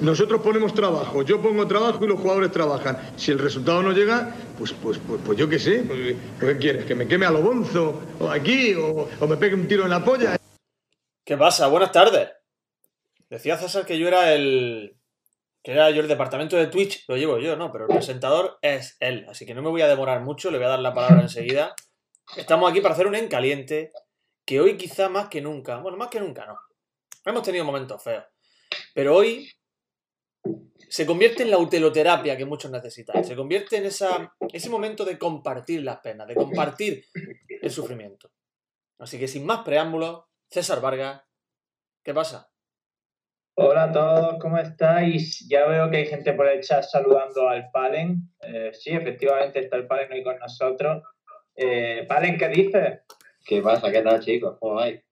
Nosotros ponemos trabajo, yo pongo trabajo y los jugadores trabajan. Si el resultado no llega, pues, pues, pues, pues yo qué sé. Pues, ¿Qué quieres? ¿Que me queme a lo bonzo? ¿O aquí? O, ¿O me pegue un tiro en la polla? ¿Qué pasa? Buenas tardes. Decía César que yo era el. que era yo el departamento de Twitch, lo llevo yo, ¿no? Pero el presentador es él. Así que no me voy a demorar mucho, le voy a dar la palabra enseguida. Estamos aquí para hacer un en caliente. Que hoy quizá más que nunca. Bueno, más que nunca no. Hemos tenido momentos feos. Pero hoy se convierte en la uteloterapia que muchos necesitan. Se convierte en esa, ese momento de compartir las penas, de compartir el sufrimiento. Así que sin más preámbulos, César Vargas, ¿qué pasa? Hola a todos, ¿cómo estáis? Ya veo que hay gente por el chat saludando al Palen. Eh, sí, efectivamente está el Palen hoy con nosotros. Eh, Palen, ¿qué dices? ¿Qué pasa? ¿Qué tal, chicos? ¿Cómo vais?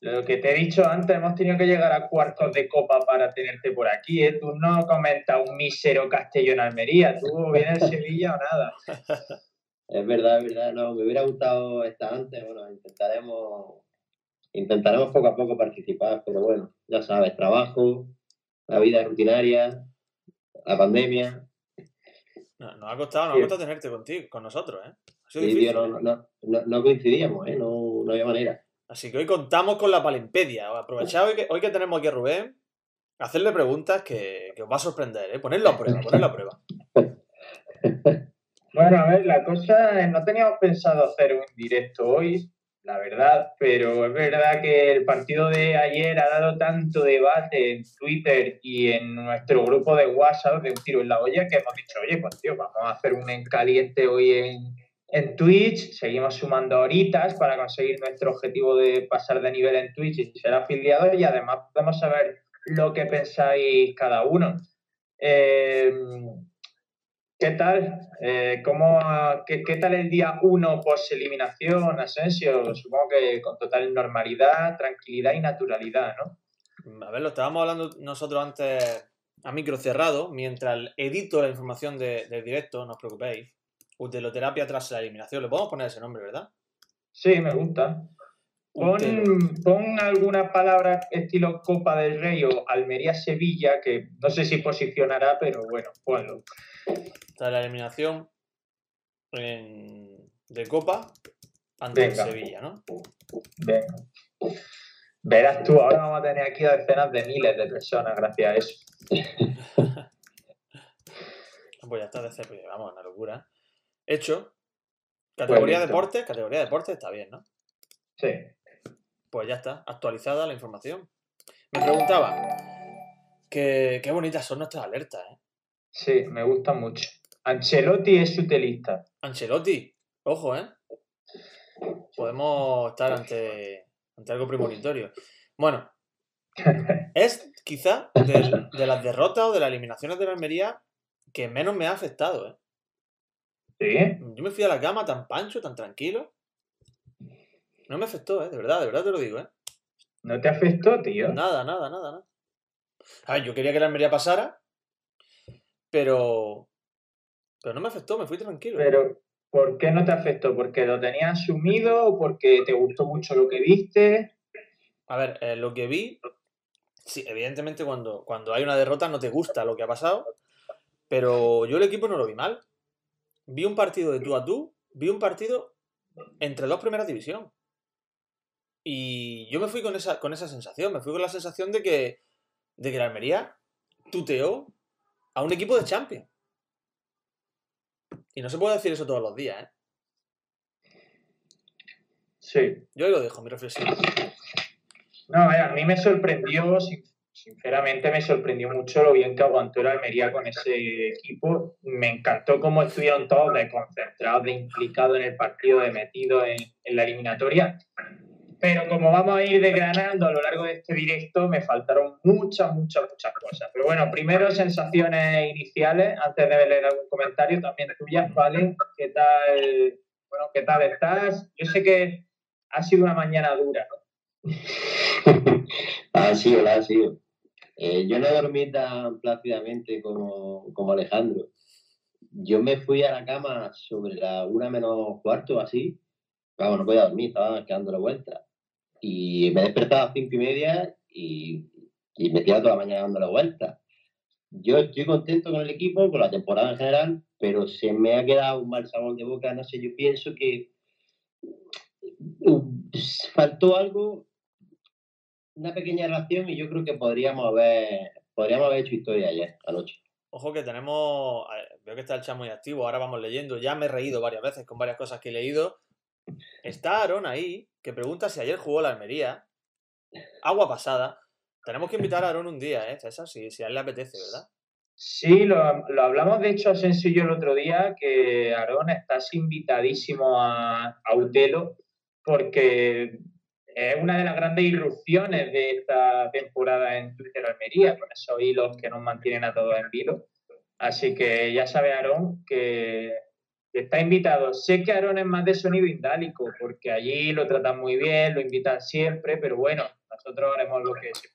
Lo que te he dicho antes, hemos tenido que llegar a cuartos de copa para tenerte por aquí. ¿eh? Tú no comentas un mísero Castellón Almería, tú vienes Sevilla o nada. Es verdad, es verdad. No, me hubiera gustado estar antes. Bueno, intentaremos, intentaremos poco a poco participar, pero bueno, ya sabes, trabajo, la vida rutinaria, la pandemia. No, nos ha costado, nos ha costado tenerte contigo, con nosotros, ¿eh? Ha sido Sí, difícil. tío, no, no, no, no coincidíamos, ¿eh? No, no había manera. Así que hoy contamos con la palimpedia. Aprovechad hoy que, hoy que tenemos aquí a Rubén, hacerle preguntas que, os va a sorprender, ¿eh? Ponerlo a prueba, ponerlo a prueba. Bueno, a ver, la cosa no teníamos pensado hacer un directo hoy, la verdad, pero es verdad que el partido de ayer ha dado tanto debate en Twitter y en nuestro grupo de WhatsApp de un tiro en la olla que hemos dicho, oye, pues tío, vamos a hacer un en caliente hoy en, en Twitch, seguimos sumando horitas para conseguir nuestro objetivo de pasar de nivel en Twitch y ser afiliados y además podemos saber lo que pensáis cada uno. Eh, ¿Qué tal? Eh, ¿cómo, qué tal el día 1 post eliminación, Asensio? Supongo que con total normalidad, tranquilidad y naturalidad, ¿no? A ver, lo estábamos hablando nosotros antes a micro cerrado, mientras edito la información de- del directo, no os preocupéis. Uteloterapia tras la eliminación. Le podemos poner ese nombre, ¿verdad? Sí, me gusta. Pon, pon alguna palabra estilo Copa del Rey o Almería-Sevilla, que no sé si posicionará, pero bueno, ponlo. Tras la eliminación en- de Copa ante el Venga. Sevilla, ¿no? Venga. Verás tú, ahora vamos a tener aquí a decenas de miles de personas gracias a eso. Pues ya está de vamos, una locura. Hecho. Categoría listo. deporte, categoría deporte está bien, ¿no? Sí. Pues ya está, actualizada la información. Me preguntaba, que, qué bonitas son nuestras alertas, ¿eh? Sí, me gusta mucho. Ancelotti es utelista. Ancelotti, ojo, ¿eh? Podemos estar ante, ante algo premonitorio. Bueno, es quizá de, de las derrotas o de las eliminaciones de la Almería que menos me ha afectado, ¿eh? ¿Sí? Yo me fui a la cama tan pancho, tan tranquilo. No me afectó, ¿eh? De verdad, de verdad te lo digo, ¿eh? ¿No te afectó, tío? Nada, nada, nada, nada. A ver, yo quería que la Almería pasara, pero... Pero no me afectó, me fui tranquilo. Pero, ¿por qué no te afectó? ¿Porque lo tenías asumido o porque te gustó mucho lo que viste? A ver, eh, lo que vi, sí, evidentemente cuando, cuando hay una derrota no te gusta lo que ha pasado, pero yo el equipo no lo vi mal. Vi un partido de tú a tú, vi un partido entre dos primeras división. Y yo me fui con esa, con esa sensación, me fui con la sensación de que, de que la Almería tuteó a un equipo de Champions. Y no se puede decir eso todos los días, ¿eh? Sí. Yo ahí lo dejo, mi reflexión. No, a ver, a mí me sorprendió, sinceramente me sorprendió mucho lo bien que aguantó el Almería con ese equipo. Me encantó cómo estuvieron todos de concentrados, de implicados en el partido, de metidos en, la eliminatoria. Pero como vamos a ir desgranando a lo largo de este directo, me faltaron muchas, muchas, muchas cosas. Pero bueno, primero sensaciones iniciales, antes de leer algún comentario, también tuyas, ¿vale? ¿Qué tal? Bueno, ¿qué tal estás? Yo sé que ha sido una mañana dura, ¿no? ha sido, la ha sido. Eh, yo no dormí tan plácidamente como, como Alejandro. Yo me fui a la cama sobre la una menos cuarto, así. Vamos, no podía dormir, estaba quedando la vuelta. Y me despertaba a cinco y media y, y me tiraba toda la mañana dando la vuelta. yo estoy contento con el equipo, con la temporada en general, pero se me ha quedado un mal sabor de boca. No sé, yo pienso que uh, faltó algo, una pequeña reacción y yo creo que podríamos haber, podríamos haber hecho historia ayer, anoche. Ojo que tenemos, veo que está el chat muy activo, ahora vamos leyendo, ya me he reído varias veces con varias cosas que he leído. Está Aaron ahí, que pregunta si ayer jugó la Almería. Agua pasada. Tenemos que invitar a Aaron un día, ¿eh, César? Si, si a él le apetece, ¿verdad? Sí, lo, hablamos de hecho a Sencillo el otro día, que Aaron estás invitadísimo a, a Utelo, porque es una de las grandes irrupciones de esta temporada en Twitter Almería, con esos hilos que nos mantienen a todos en vilo. Así que ya sabe Aarón que, está invitado. Sé que Aarón es más de sonido indálico, porque allí lo tratan muy bien, lo invitan siempre, pero bueno, nosotros haremos lo que se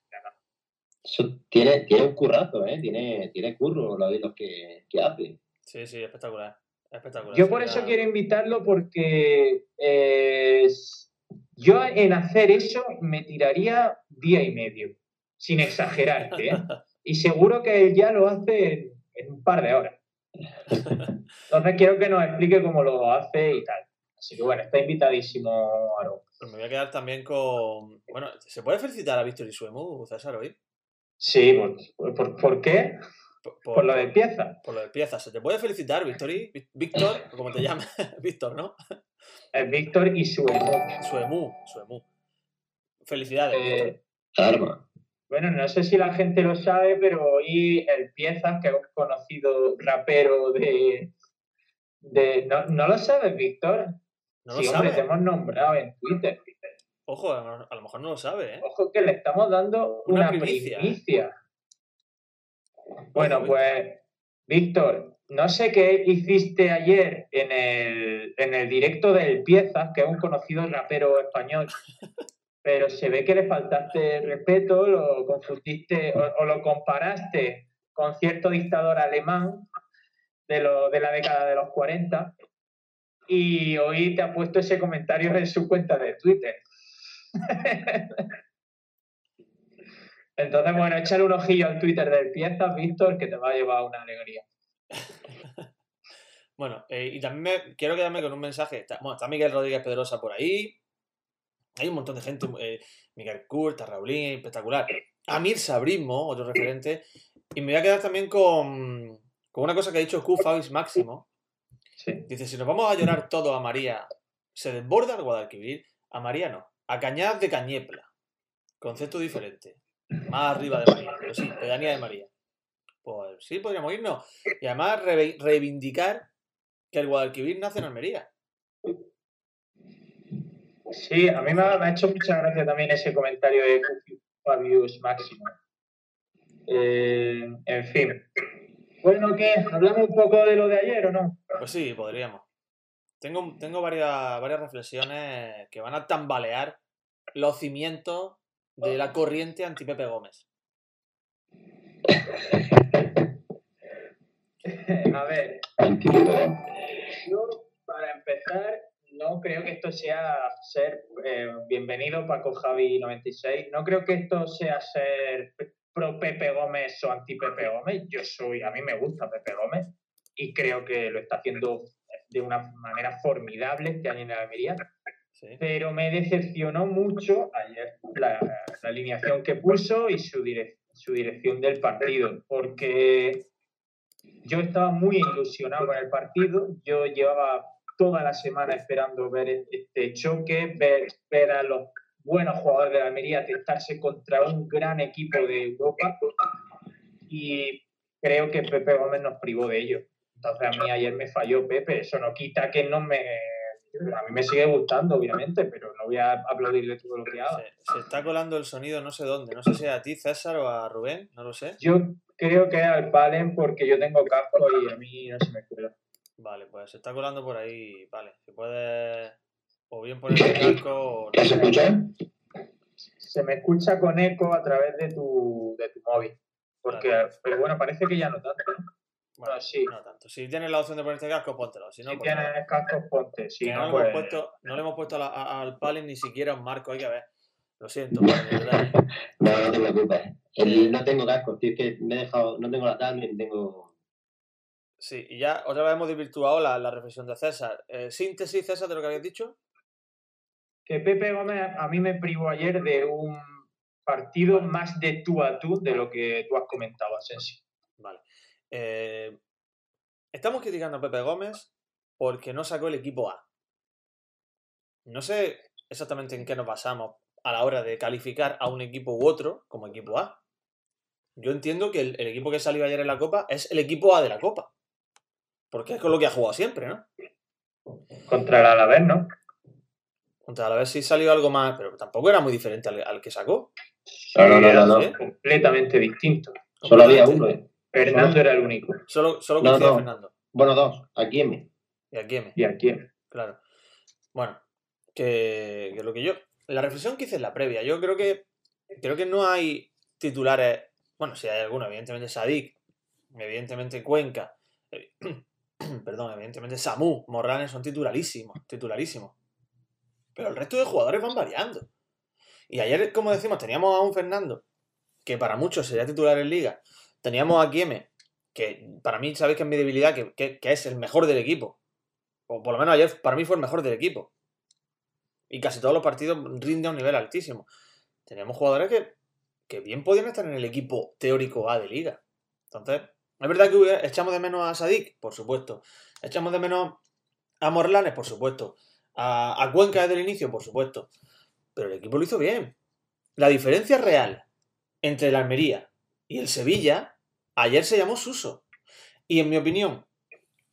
tiene, tiene un currazo, ¿eh? Tiene, tiene curro los que, que hace. Sí, sí, espectacular. espectacular. Yo por eso quiero invitarlo porque eh, yo en hacer eso me tiraría día y medio, sin exagerar, ¿eh? y seguro que él ya lo hace en, un par de horas. Entonces quiero que nos explique cómo lo hace y tal. Así que bueno, está invitadísimo, Aro. Pues me voy a quedar también con. Bueno, ¿se puede felicitar a Víctor y Suemu, César, hoy? Sí, ¿por, por, qué? Por, lo de pieza. Por lo de pieza. ¿Se te puede felicitar, Víctor? Víctor, como te llamas, Víctor, ¿no? Es Víctor y Suemu. Suemu, Suemu. Felicidades. Eh, bueno, no sé si la gente lo sabe, pero hoy el Piezas, que es un conocido rapero de. de ¿no, ¿no lo sabes, Víctor? No sí, hombre, te hemos nombrado en Twitter. Ojo, a lo mejor no lo sabe, ¿eh? Ojo que le estamos dando una, primicia. Bueno, pues, Víctor, no sé qué hiciste ayer en el, en el directo del Piezas, que es un conocido rapero español, pero se ve que le faltaste respeto, lo confundiste o, lo comparaste con cierto dictador alemán de, lo, de la década de los 40 y hoy te ha puesto ese comentario en su cuenta de Twitter. Entonces, bueno, échale un ojillo al Twitter del Piezas, Víctor, que te va a llevar una alegría. bueno, eh, y también me, quiero quedarme con un mensaje. Está, bueno, está Miguel Rodríguez Pedrosa por ahí. Hay un montón de gente. Eh, Miguel Kurt, Raulín, espectacular. Amir Sabrismo, otro referente. Y me voy a quedar también con, con una cosa que ha dicho Q Fabis Máximo. Dice, si nos vamos a llorar todo a María, ¿se desborda el Guadalquivir? A María no. A Cañadas de Cañepla. Concepto diferente. Más arriba de María. Pero sí, pedanía de María. Pues sí, podríamos irnos. Y además reivindicar que el Guadalquivir nace en Almería. Sí, a mí me ha, hecho mucha gracia también ese comentario de Fabius Máximo. Eh, en fin. Bueno, ¿qué? ¿Hablamos un poco de lo de ayer o no? Pues sí, podríamos. Tengo, tengo varias, varias reflexiones que van a tambalear los cimientos de la corriente anti-Pepe Gómez. A ver, yo para empezar no creo que esto sea ser eh, bienvenido Paco Javi 96, no creo que esto sea ser pro Pepe Gómez o anti Pepe Gómez. Yo soy, a mí me gusta Pepe Gómez y creo que lo está haciendo de una manera formidable este año en la Almería. Pero me decepcionó mucho ayer la, alineación que puso y su, su dirección del partido, porque yo estaba muy ilusionado con el partido. Yo llevaba toda la semana esperando ver este choque, ver, ver a los buenos jugadores de la Almería testarse contra un gran equipo de Europa y creo que Pepe Gómez nos privó de ello. Entonces a mí ayer me falló Pepe, eso no quita que no me... A mí me sigue gustando, obviamente, pero no voy a aplaudirle todo lo que haga. Se, está colando el sonido no sé dónde, no sé si a ti, César, o a Rubén, no lo sé. Yo creo que al Palen porque yo tengo casco y a mí no se me cuela. Vale, pues se está colando por ahí, vale. Se puede o bien por el casco. ¿Se escucha? Se me escucha con eco a través de tu, de tu móvil. Porque, pero bueno, parece que ya no tanto, ¿no? Bueno, sí. No tanto. Si tienes la opción de ponerte casco, póntelo. Si, no, si pues tienes casco, ponte. Si no, no, le hemos pues puesto, no le hemos puesto al Palin ni siquiera un marco. Hay que ver. Lo siento, verdad. no, no te preocupes. El- no tengo casco, tío, es que me he dejado, no tengo la tablet ni tengo. Sí, y ya otra vez hemos desvirtuado la, la reflexión de César. Eh, síntesis, César, de lo que habías dicho. Que Pepe Gómez a mí me privó ayer de un partido más de tú a tú de lo que tú has comentado, Asensio. Vale. Eh, estamos criticando a Pepe Gómez porque no sacó el equipo A. No sé exactamente en qué nos basamos a la hora de calificar a un equipo u otro como equipo A. Yo entiendo que el, el equipo que salió ayer en la Copa es el equipo A de la Copa. Porque es con lo que ha jugado siempre, ¿no? Contra el Alavés, ¿no? Contra a ver si salió algo más, pero tampoco era muy diferente al, al que sacó. No, no, no, no, no. ¿Sí? Completamente distinto. Solo había uno, eh. Fernando era el único. Solo, solo No. Fernando. Bueno, dos. Aquí en mí. Y aquí M. Y aquí. Claro. Bueno, que, que lo que yo. La reflexión que hice en la previa, yo creo que. Creo que no hay titulares. Bueno, si hay alguno, evidentemente Sadik, evidentemente Cuenca, eh, perdón, evidentemente Samu, Morranes son titularísimos, titularísimos. Pero el resto de jugadores van variando. Y ayer, como decimos, teníamos a un Fernando, que para muchos sería titular en liga. Teníamos a Kieme, que para mí sabéis que es mi debilidad, que, que- es el mejor del equipo. O por lo menos ayer para mí fue el mejor del equipo. Y casi todos los partidos rinde a un nivel altísimo. Teníamos jugadores que, que bien podían estar en el equipo teórico A de liga. Entonces, es verdad que echamos de menos a Sadik, por supuesto. Echamos de menos a Morlanes, por supuesto. A, a Cuenca desde el inicio, por supuesto. Pero el equipo lo hizo bien. La diferencia real entre el Almería y el Sevilla, ayer se llamó Suso. Y en mi opinión,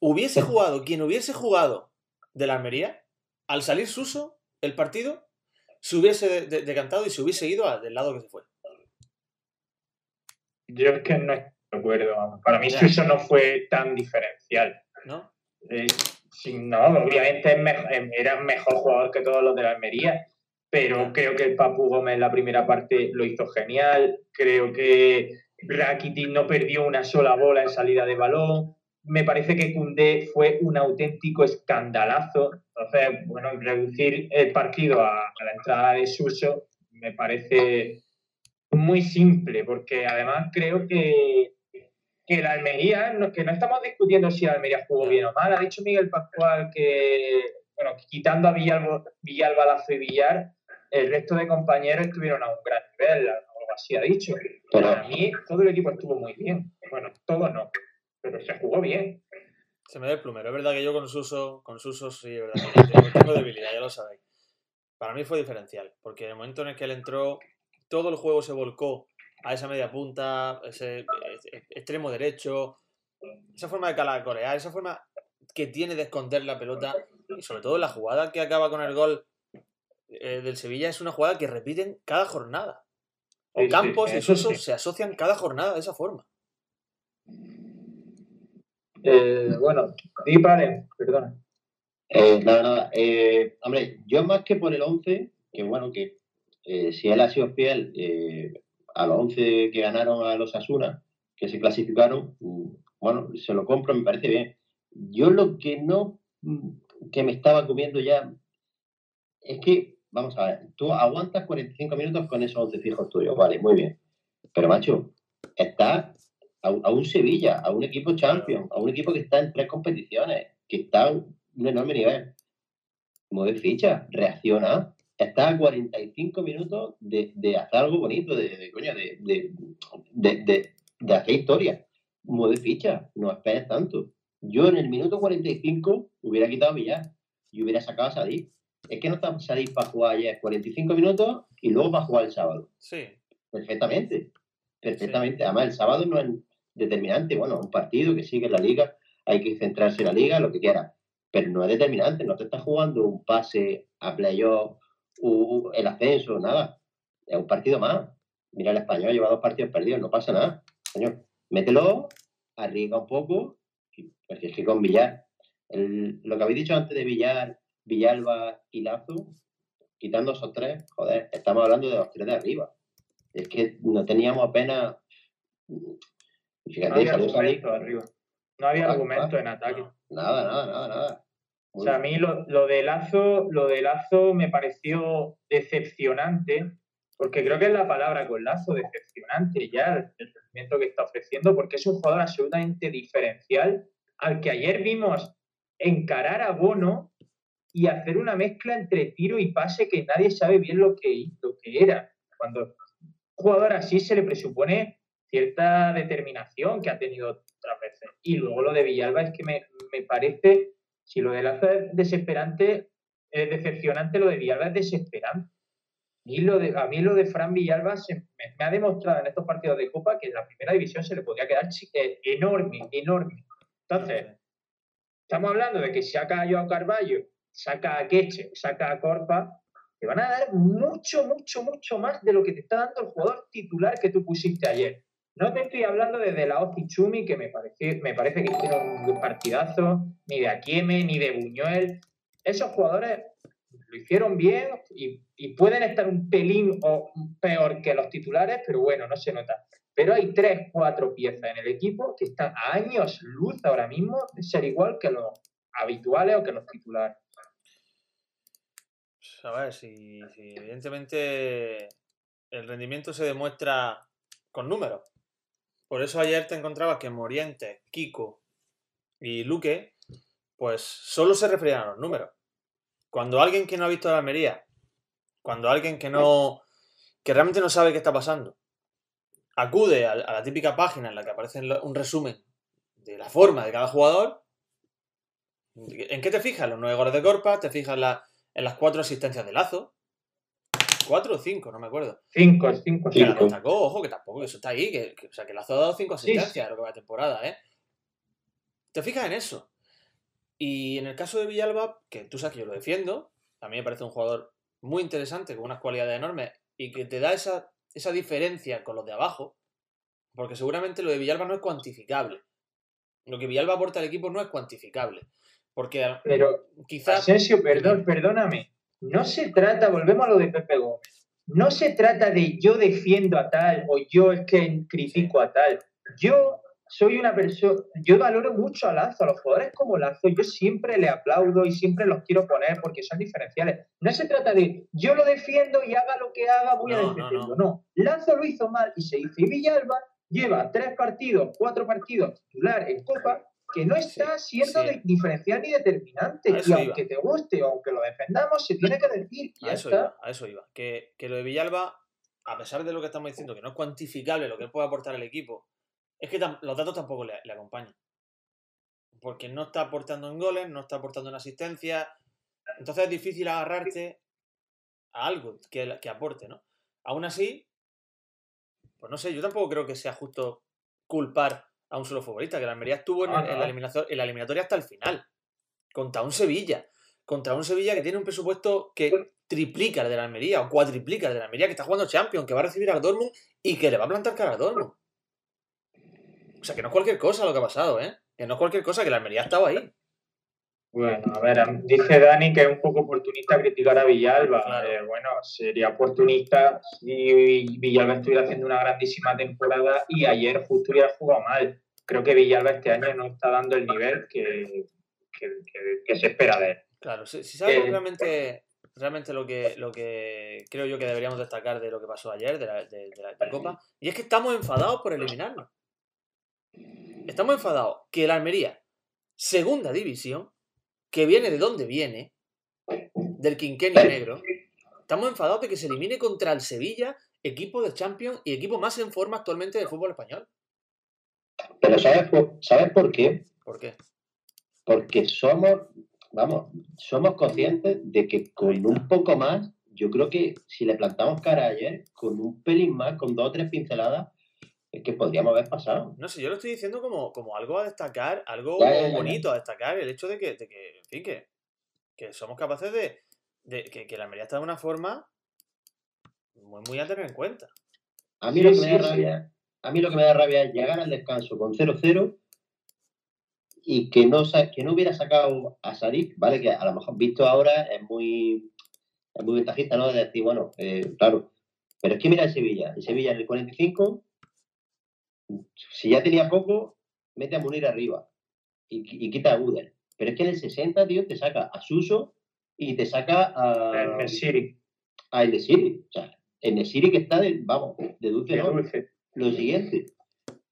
hubiese jugado quien hubiese jugado del Almería, al salir Suso, el partido se hubiese de- de- decantado y se hubiese ido del lado que se fue. Yo es que no estoy de acuerdo. Para mí. Suso no fue tan diferencial. ¿No? Eh, no, obviamente eh, era mejor jugador que todos los de la Almería, pero creo que el Papu Gómez en la primera parte lo hizo genial. Creo que Rakitic no perdió una sola bola en salida de balón. Me parece que Cundé fue un auténtico escandalazo. Entonces, bueno, reducir el partido a, la entrada de Suso me parece muy simple, porque además creo que, que la Almería, no- que no estamos discutiendo si la Almería jugó bien o mal. Ha dicho Miguel Pascual que, bueno, quitando a Villalba, Villalba Lazo y Villar, el resto de compañeros estuvieron a un gran nivel, así ha dicho. Pero- Para mí, todo el equipo estuvo muy bien. Bueno, todo no, pero se jugó bien. Se me da el plumero. Es verdad que yo con Suso, con Suso sí, es verdad. Tengo, debilidad, ya lo sabéis. Para mí fue diferencial, porque en el momento en el que él entró, todo el juego se volcó a esa media punta, ese eh, extremo derecho, esa forma de calacorear, esa forma que tiene de esconder la pelota, y sobre todo la jugada que acaba con el gol eh, del Sevilla es una jugada que repiten cada jornada. O Sí, sí, Campos y eso Suso sí. se asocian cada jornada de esa forma. Eh, bueno, di paren, perdona. Eh, nada, nada. Eh, hombre, yo más que por el 11, que bueno, que eh, si él ha sido fiel eh, a los 11 que ganaron a los Asuna, que se clasificaron, mm, bueno, se lo compro, me parece bien. Yo lo que no, mm, que me estaba comiendo ya, es que, vamos a ver, tú aguantas 45 minutos con esos 11 fijos tuyos, vale, muy bien. Pero, macho, está a, a un Sevilla, a un equipo champion, a un equipo que está en tres competiciones, que está a un enorme nivel. Mueve ficha, reacciona. Está a 45 minutos de, de hacer algo bonito, de, de, coño, de, de, hacer historia. Mueve ficha, no esperes tanto. Yo en el minuto 45 hubiera quitado Villar y hubiera sacado a Sadik. Es que no está Sadik para jugar ayer 45 minutos y luego para jugar el sábado. Sí, Perfectamente. Perfectamente. Además, el sábado no es determinante. Bueno, un partido que sigue en la liga, hay que centrarse en la liga, lo que quiera. Pero no es determinante. No te estás jugando un pase a playoff, el ascenso, nada. Es un partido más. Mira, el español lleva dos partidos perdidos, no pasa nada. Señor, mételo, arriesga un poco, porque es que con Villar, el- lo que habéis dicho antes de Villar, Villalba y Lazo, quitando esos tres, joder, estamos hablando de los tres de arriba. Es que no teníamos apenas. No Fíjate, había argumento arriba. No había Ah, argumento ah, en ataque. no. Nada, nada, nada, nada. O sea, a mí lo, lo de Lazo, lo de Lazo me pareció decepcionante porque creo que es la palabra con lazo decepcionante ya el rendimiento que está ofreciendo, porque es un jugador absolutamente diferencial al que ayer vimos encarar a Bono y hacer una mezcla entre tiro y pase que nadie sabe bien lo que, lo que era. Cuando un jugador así se le presupone cierta determinación que ha tenido otras veces. Y luego lo de Villalba es que me, me parece, si lo de Lazo es desesperante, es decepcionante, lo de Villalba es desesperante lo de, a mí lo de Fran Villalba me, ha demostrado en estos partidos de Copa que en la primera división se le podía quedar eh, enorme, enorme. Entonces, estamos hablando de que saca a Joao Carballo, saca a Queche, saca a Corpa, te van a dar mucho, mucho, mucho más de lo que te está dando el jugador titular que tú pusiste ayer. No te estoy hablando de De La Chumi, que me parece, me parece que hicieron un partidazo, ni de Akieme, ni de Buñuel. Esos jugadores lo hicieron bien y, pueden estar un pelín o peor que los titulares, pero bueno, no se nota. Pero hay tres, cuatro piezas en el equipo que están a años luz ahora mismo de ser igual que los habituales o que los titulares. A ver, si, evidentemente el rendimiento se demuestra con números. Por eso ayer te encontrabas que Moriente, Kiko y Luque, pues solo se referían a los números. Cuando alguien que no ha visto la Almería, cuando alguien que no. que realmente no sabe qué está pasando, acude a, la típica página en la que aparece un resumen de la forma de cada jugador, ¿en qué te fijas? Los nueve goles de Corpa, te fijas en las cuatro asistencias de Lazo. ¿Cuatro o cinco? No me acuerdo. Cinco, cinco, cinco. ojo, que tampoco, eso está ahí. Que, o sea, que Lazo ha dado cinco asistencias a lo que va la temporada, ¿eh? Te fijas en eso. Y en el caso de Villalba, que tú sabes que yo lo defiendo, a mí me parece un jugador muy interesante, con unas cualidades enormes y que te da esa, esa diferencia con los de abajo, porque seguramente lo de Villalba no es cuantificable. Lo que Villalba aporta al equipo no es cuantificable. Porque Pero, quizás. Asensio, perdón, perdóname. No se trata, volvemos a lo de Pepe Gómez. No se trata de yo defiendo a tal o yo es que critico a tal. Yo soy una persona, yo valoro mucho a Lazo, a los jugadores como Lazo, yo siempre le aplaudo y siempre los quiero poner porque son diferenciales. No se trata de yo lo defiendo y haga lo que haga, voy a defenderlo. No, Lazo lo hizo mal y se hizo. Y Villalba lleva tres partidos, cuatro partidos titular en Copa que no está siendo diferencial ni determinante. Y aunque te guste o aunque lo defendamos, se tiene que decir. a, eso Iba, a eso iba. Que, que lo de Villalba, a pesar de lo que estamos diciendo, que no es cuantificable lo que puede aportar el equipo, es que los datos tampoco le, acompañan. Porque no está aportando en goles, no está aportando en asistencia. Entonces es difícil agarrarte a algo que, que aporte, ¿no? Aún así, pues no sé, yo tampoco creo que sea justo culpar a un solo futbolista, que la Almería estuvo en, la, eliminatoria, hasta el final, contra un Sevilla, contra un Sevilla que tiene un presupuesto que triplica el de la Almería o cuatriplica el de la Almería, que está jugando Champions, que va a recibir al Dortmund y que le va a plantar cara al Dortmund. O sea, que no es cualquier cosa lo que ha pasado, ¿eh? Que no es cualquier cosa, que la Almería estaba ahí. Bueno, a ver, dice Dani que es un poco oportunista criticar a Villalba. Eh, bueno, sería oportunista si Villalba estuviera haciendo una grandísima temporada y ayer justo hubiera jugado mal. Creo que Villalba este año no está dando el nivel que, se espera de él. Claro, si, sabes eh, realmente, realmente lo que, lo que creo yo que deberíamos destacar de lo que pasó ayer, de la, de la Copa, y es que estamos enfadados por eliminarlo. Estamos enfadados que el Almería, segunda división, que viene de donde viene, del quinquenio negro, estamos enfadados de que se elimine contra el Sevilla, equipo de Champions y equipo más en forma actualmente del fútbol español. Pero ¿sabes por, ¿sabes por qué? ¿Por qué? Porque somos, vamos, somos conscientes de que con un poco más, yo creo que si le plantamos cara ayer, con un pelín más, con dos o tres pinceladas, que podríamos haber pasado. No sé, yo lo estoy diciendo como, como algo a destacar, algo bonito a destacar, el hecho de que, de que en fin, que, que somos capaces de, de que, que, la Almería está de una forma muy, muy a tener en cuenta. A mí, lo que me da rabia, a mí lo que me da rabia es llegar al descanso con 0-0 y que no, que no hubiera sacado a Sadik, ¿vale? Que a lo mejor visto ahora es muy, es muy ventajista, ¿no? De decir, bueno, eh, claro. Pero es que mira el Sevilla. El Sevilla en el 45 si ya tenía poco, mete a Munir arriba y, quita a Uder. Pero es que en el 60, tío, te saca a Suso y te saca a. El Mesiri. A El Mesiri. O sea, En el Siri que está, de, vamos, de dulce, ¿no? dulce. Lo siguiente.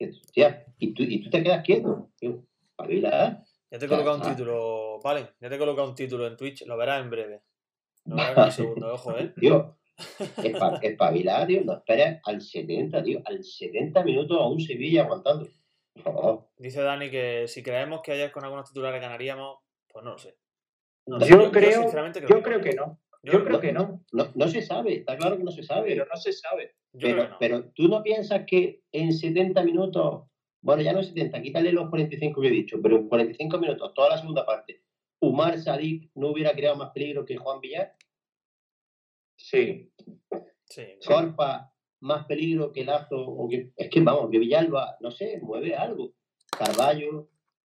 Hostia, y tú, y tú te quedas quieto. Tío, espabila, Ya te he colocado un título, vale. Ya te he colocado un título en Twitch, lo verás en breve. Lo verás en un segundo, ojo, ¿eh? Tío, espa- espabila, tío. No esperes al 70, tío. Al 70 minutos a un Sevilla aguantando. Favor. Dice Dani que si creemos que ayer con algunos titulares ganaríamos, pues no lo sé. No, Yo creo- sinceramente Yo creo que no. Yo creo no. que no. No, no se sabe, está claro que no se sabe. Pero no se sabe. yo creo Pero, no. pero tú no piensas que en 70 minutos, bueno, ya no 70, quítale los 45 que he dicho, pero en 45 minutos, toda la segunda parte, Umar Sadik no hubiera creado más peligro que Juan Villar, Sí. Sí, Corpa más peligro que Lazo, o que, es que vamos, que Villalba, no sé, mueve algo. Carballo,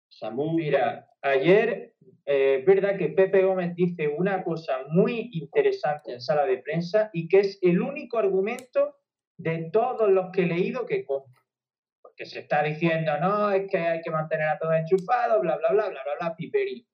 Samu, Mira, ayer eh, es verdad que Pepe Gómez dice una cosa muy interesante en sala de prensa y que es el único argumento de todos los que he leído que compro. Porque se está diciendo, no, es que hay que mantener a todos enchufados, bla, bla, bla, bla, bla, bla, piperí.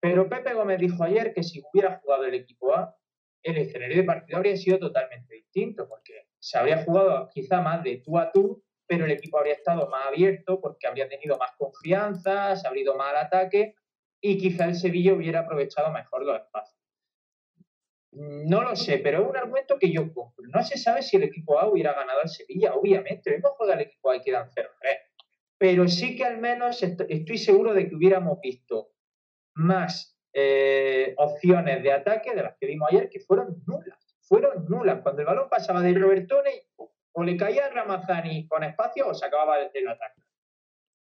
Pero Pepe Gómez dijo ayer que si hubiera jugado el equipo A, el escenario de partido habría sido totalmente distinto, porque se habría jugado quizá más de tú a tú, pero el equipo habría estado más abierto porque habría tenido más confianza, se habría ido más al ataque y quizá el Sevilla hubiera aprovechado mejor los espacios. No lo sé, pero es un argumento que yo compro. No se sabe si el equipo A hubiera ganado al Sevilla, obviamente. Hemos jugado al equipo A y quedan 0-3. Pero sí que al menos est- estoy seguro de que hubiéramos visto más eh, opciones de ataque de las que vimos ayer, que fueron nulas. Fueron nulas. Cuando el balón pasaba de Robertone, o le caía a Ramazani con espacio o se acababa el, ataque.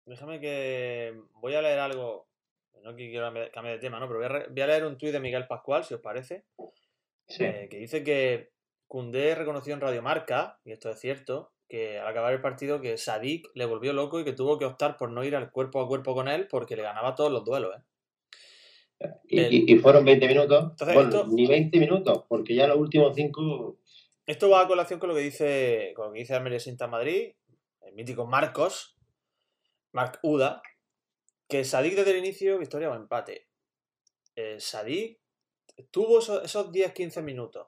Déjame que. Voy a leer algo. No que quiero cambiar cambiar de tema, ¿no? Pero voy a, re- voy a leer un tuit de Miguel Pascual, si os parece. Sí. eh, que dice que Cundé reconoció en Radio Marca, y esto es cierto, que al acabar el partido que Sadik le volvió loco y que tuvo que optar por no ir al cuerpo a cuerpo con él porque le ganaba todos los duelos, ¿eh? Y, el- y- y fueron 20 minutos. Entonces, bueno, esto- ni 20 minutos, porque ya los últimos 5 Esto va a colación con lo que dice, con lo que dice Almería Sinta Madrid, el mítico Marcos, Marc Uda, que Sadik desde el inicio, victoria o empate. Eh, Sadik tuvo esos, esos 10-15 minutos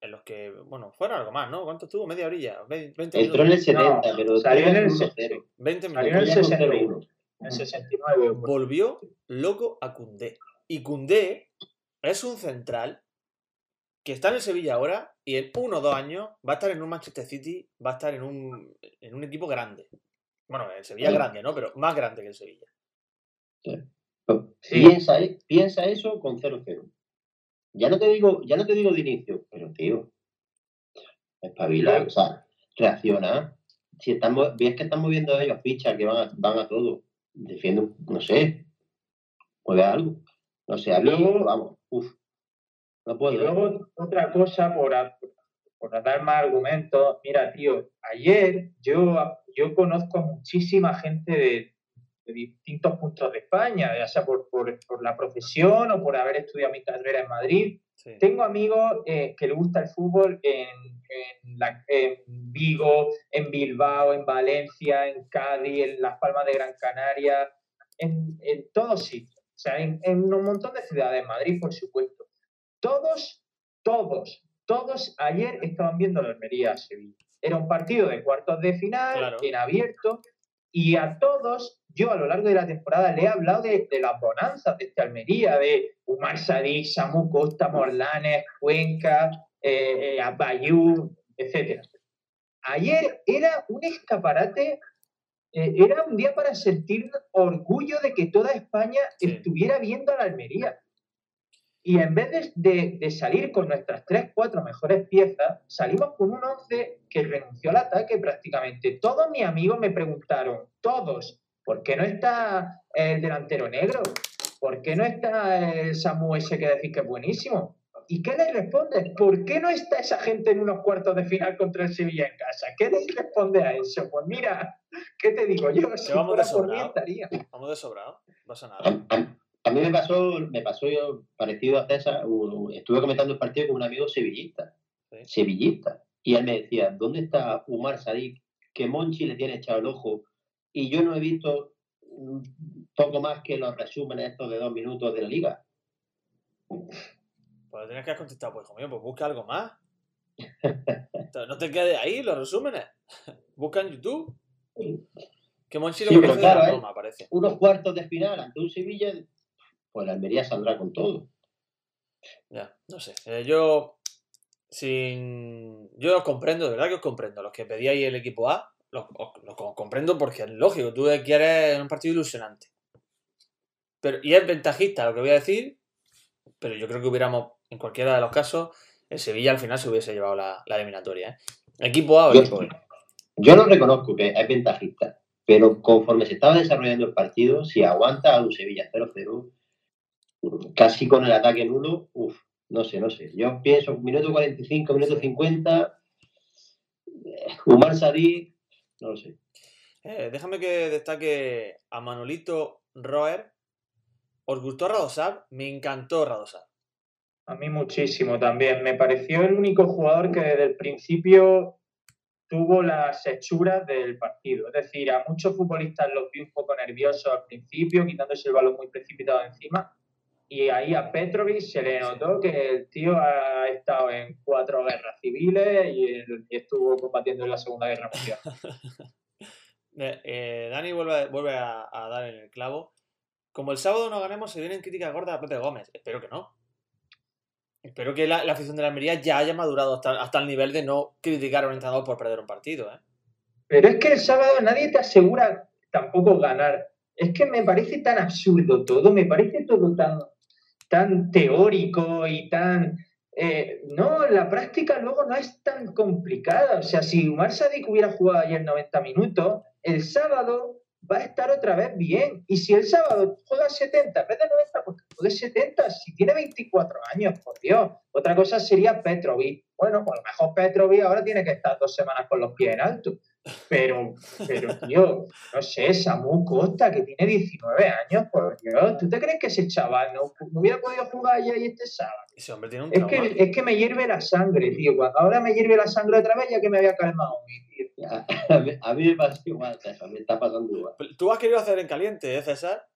en los que, bueno, fueron algo más, ¿no? ¿Cuánto estuvo? Media orilla, 20 entró en minutos. el 70, No, pero salió en el después 60. 20 Salió en minutos. el ya con 61. 0-1. En 69. pues. Volvió loco a Cundé. Y Cundé es un central que está en el Sevilla ahora y en uno o dos años va a estar en un Manchester City, va a estar en un, en un equipo grande. Bueno, el Sevilla Sí. grande, ¿no? Pero más grande que el Sevilla. Sí. Piensa, e- piensa eso con 0-0. Ya no te digo, ya no te digo de inicio, pero tío, espabila, o sea, reacciona. Si estamos, ves que están moviendo ellos fichas que van a, van a todo, defiende, no sé, mueve algo. No sé, a mí, Luego- vamos, uff, no puedo. luego otra cosa por, por dar más argumentos. Mira, tío, ayer yo, yo conozco a muchísima gente de, de distintos puntos de España, ya sea por, por, por la profesión o por haber estudiado mi carrera en Madrid. Sí. Tengo amigos eh, que le gusta el fútbol en, en, la- en Vigo, en Bilbao, en Valencia, en Cádiz, en Las Palmas de Gran Canaria, en, en todos sitios. O sea, en, en un montón de ciudades, en Madrid, por supuesto. Todos, todos, todos ayer estaban viendo la Almería a Sevilla. Era un partido de cuartos de final, Claro. en abierto, y a todos, yo a lo largo de la temporada le he hablado de, de las bonanzas de esta Almería, de Umar Sadik, Samu Costa, Morlanes, Cuenca, eh, eh, Abayú, etc. Ayer era un escaparate, eh, era un día para sentir orgullo de que toda España estuviera viendo a la Almería. Y en vez de, de- de salir con nuestras tres, cuatro mejores piezas, salimos con un 11 que renunció al ataque prácticamente. Todos mis amigos me preguntaron, todos, ¿por qué no está el delantero negro? ¿Por qué no está el Samu ese que decís que es buenísimo? ¿Y qué les respondes? ¿Por qué no está esa gente en unos cuartos de final contra el Sevilla en casa? ¿Qué les responde a eso? Pues mira, ¿qué te digo yo? Si vamos fuera de por mí sobrado. estaría. Vamos de sobrado. No pasa nada. A, a- a mí me pasó, me pasó yo, parecido a César, estuve comentando el partido con un amigo sevillista, Sí. sevillista, y él me decía, ¿dónde está Umar Sadik? Que Monchi le tiene echado el ojo, y yo no he visto poco más que los resúmenes estos de dos minutos de la liga. Pues tenías que haber contestado, pues hijo mío, pues busca algo más. No te quedes ahí, los resúmenes. Busca en YouTube. Que Monchi lo Sí, pero conoce de claro, la ¿eh? parece. Unos cuartos de final ante un Sevilla, pues la Almería saldrá con todo. Ya, no sé. Eh, yo, sin. Yo os comprendo, de verdad que os comprendo. Los que pedíais el equipo A, co- comprendo porque es lógico. Tú quieres un partido ilusionante. Pero, y es ventajista lo que voy a decir, pero yo creo que hubiéramos, en cualquiera de los casos, el Sevilla al final se hubiese llevado la, la eliminatoria. ¿eh? Equipo A o Yo- equipo B. Yo no reconozco que es ventajista, pero conforme se estaba desarrollando el partido, si aguanta a un Sevilla 0-0, casi con el ataque nulo, uff, no sé, no sé. Yo pienso, minuto 45, minuto 50, eh, Umar Sadik, no lo sé. Eh, déjame que destaque a Manolito Roer. ¿Os gustó Radosab? Me encantó Radosab. A mí muchísimo también. Me pareció el único jugador que desde el principio tuvo las hechuras del partido. Es decir, a muchos futbolistas los vi un poco nerviosos al principio, quitándose el balón muy precipitado encima. Y ahí a Petrovic se le notó que el tío ha estado en cuatro guerras civiles y, estuvo combatiendo en la Segunda Guerra Mundial. Eh, eh, Dani vuelve, a- vuelve a, a dar en el clavo. Como el sábado no ganemos, se vienen críticas gordas a Pepe Gómez. Espero que no. Espero que la, la afición de la Almería ya haya madurado hasta, hasta el nivel de no criticar a un entrenador por perder un partido. ¿eh? Pero es que el sábado nadie te asegura tampoco ganar. Es que me parece tan absurdo todo, me parece todo tan, tan teórico y tan... eh, no, la práctica luego no es tan complicada. O sea, si Umar Sadik hubiera jugado ayer 90 minutos, el sábado va a estar otra vez bien. Y si el sábado juega 70 en vez de 90, pues que juegue 70. Si tiene 24 años, por Dios. Otra cosa sería Petrovic. Bueno, pues a lo mejor Petrovic ahora tiene que estar dos semanas con los pies en alto. Pero, pero, tío, no sé, Samu Costa, que tiene 19 años, por Dios, ¿tú te crees que ese chaval no, no hubiera podido jugar ayer y este sábado? Ese hombre tiene un Es trauma. que, es que me hierve la sangre, tío. Cuando ahora me hierve la sangre otra vez, ya que me había calmado. tío. A, a mí- a mí me pasa igual, César, me está pasando igual. Tú has querido hacer en caliente, ¿eh, César?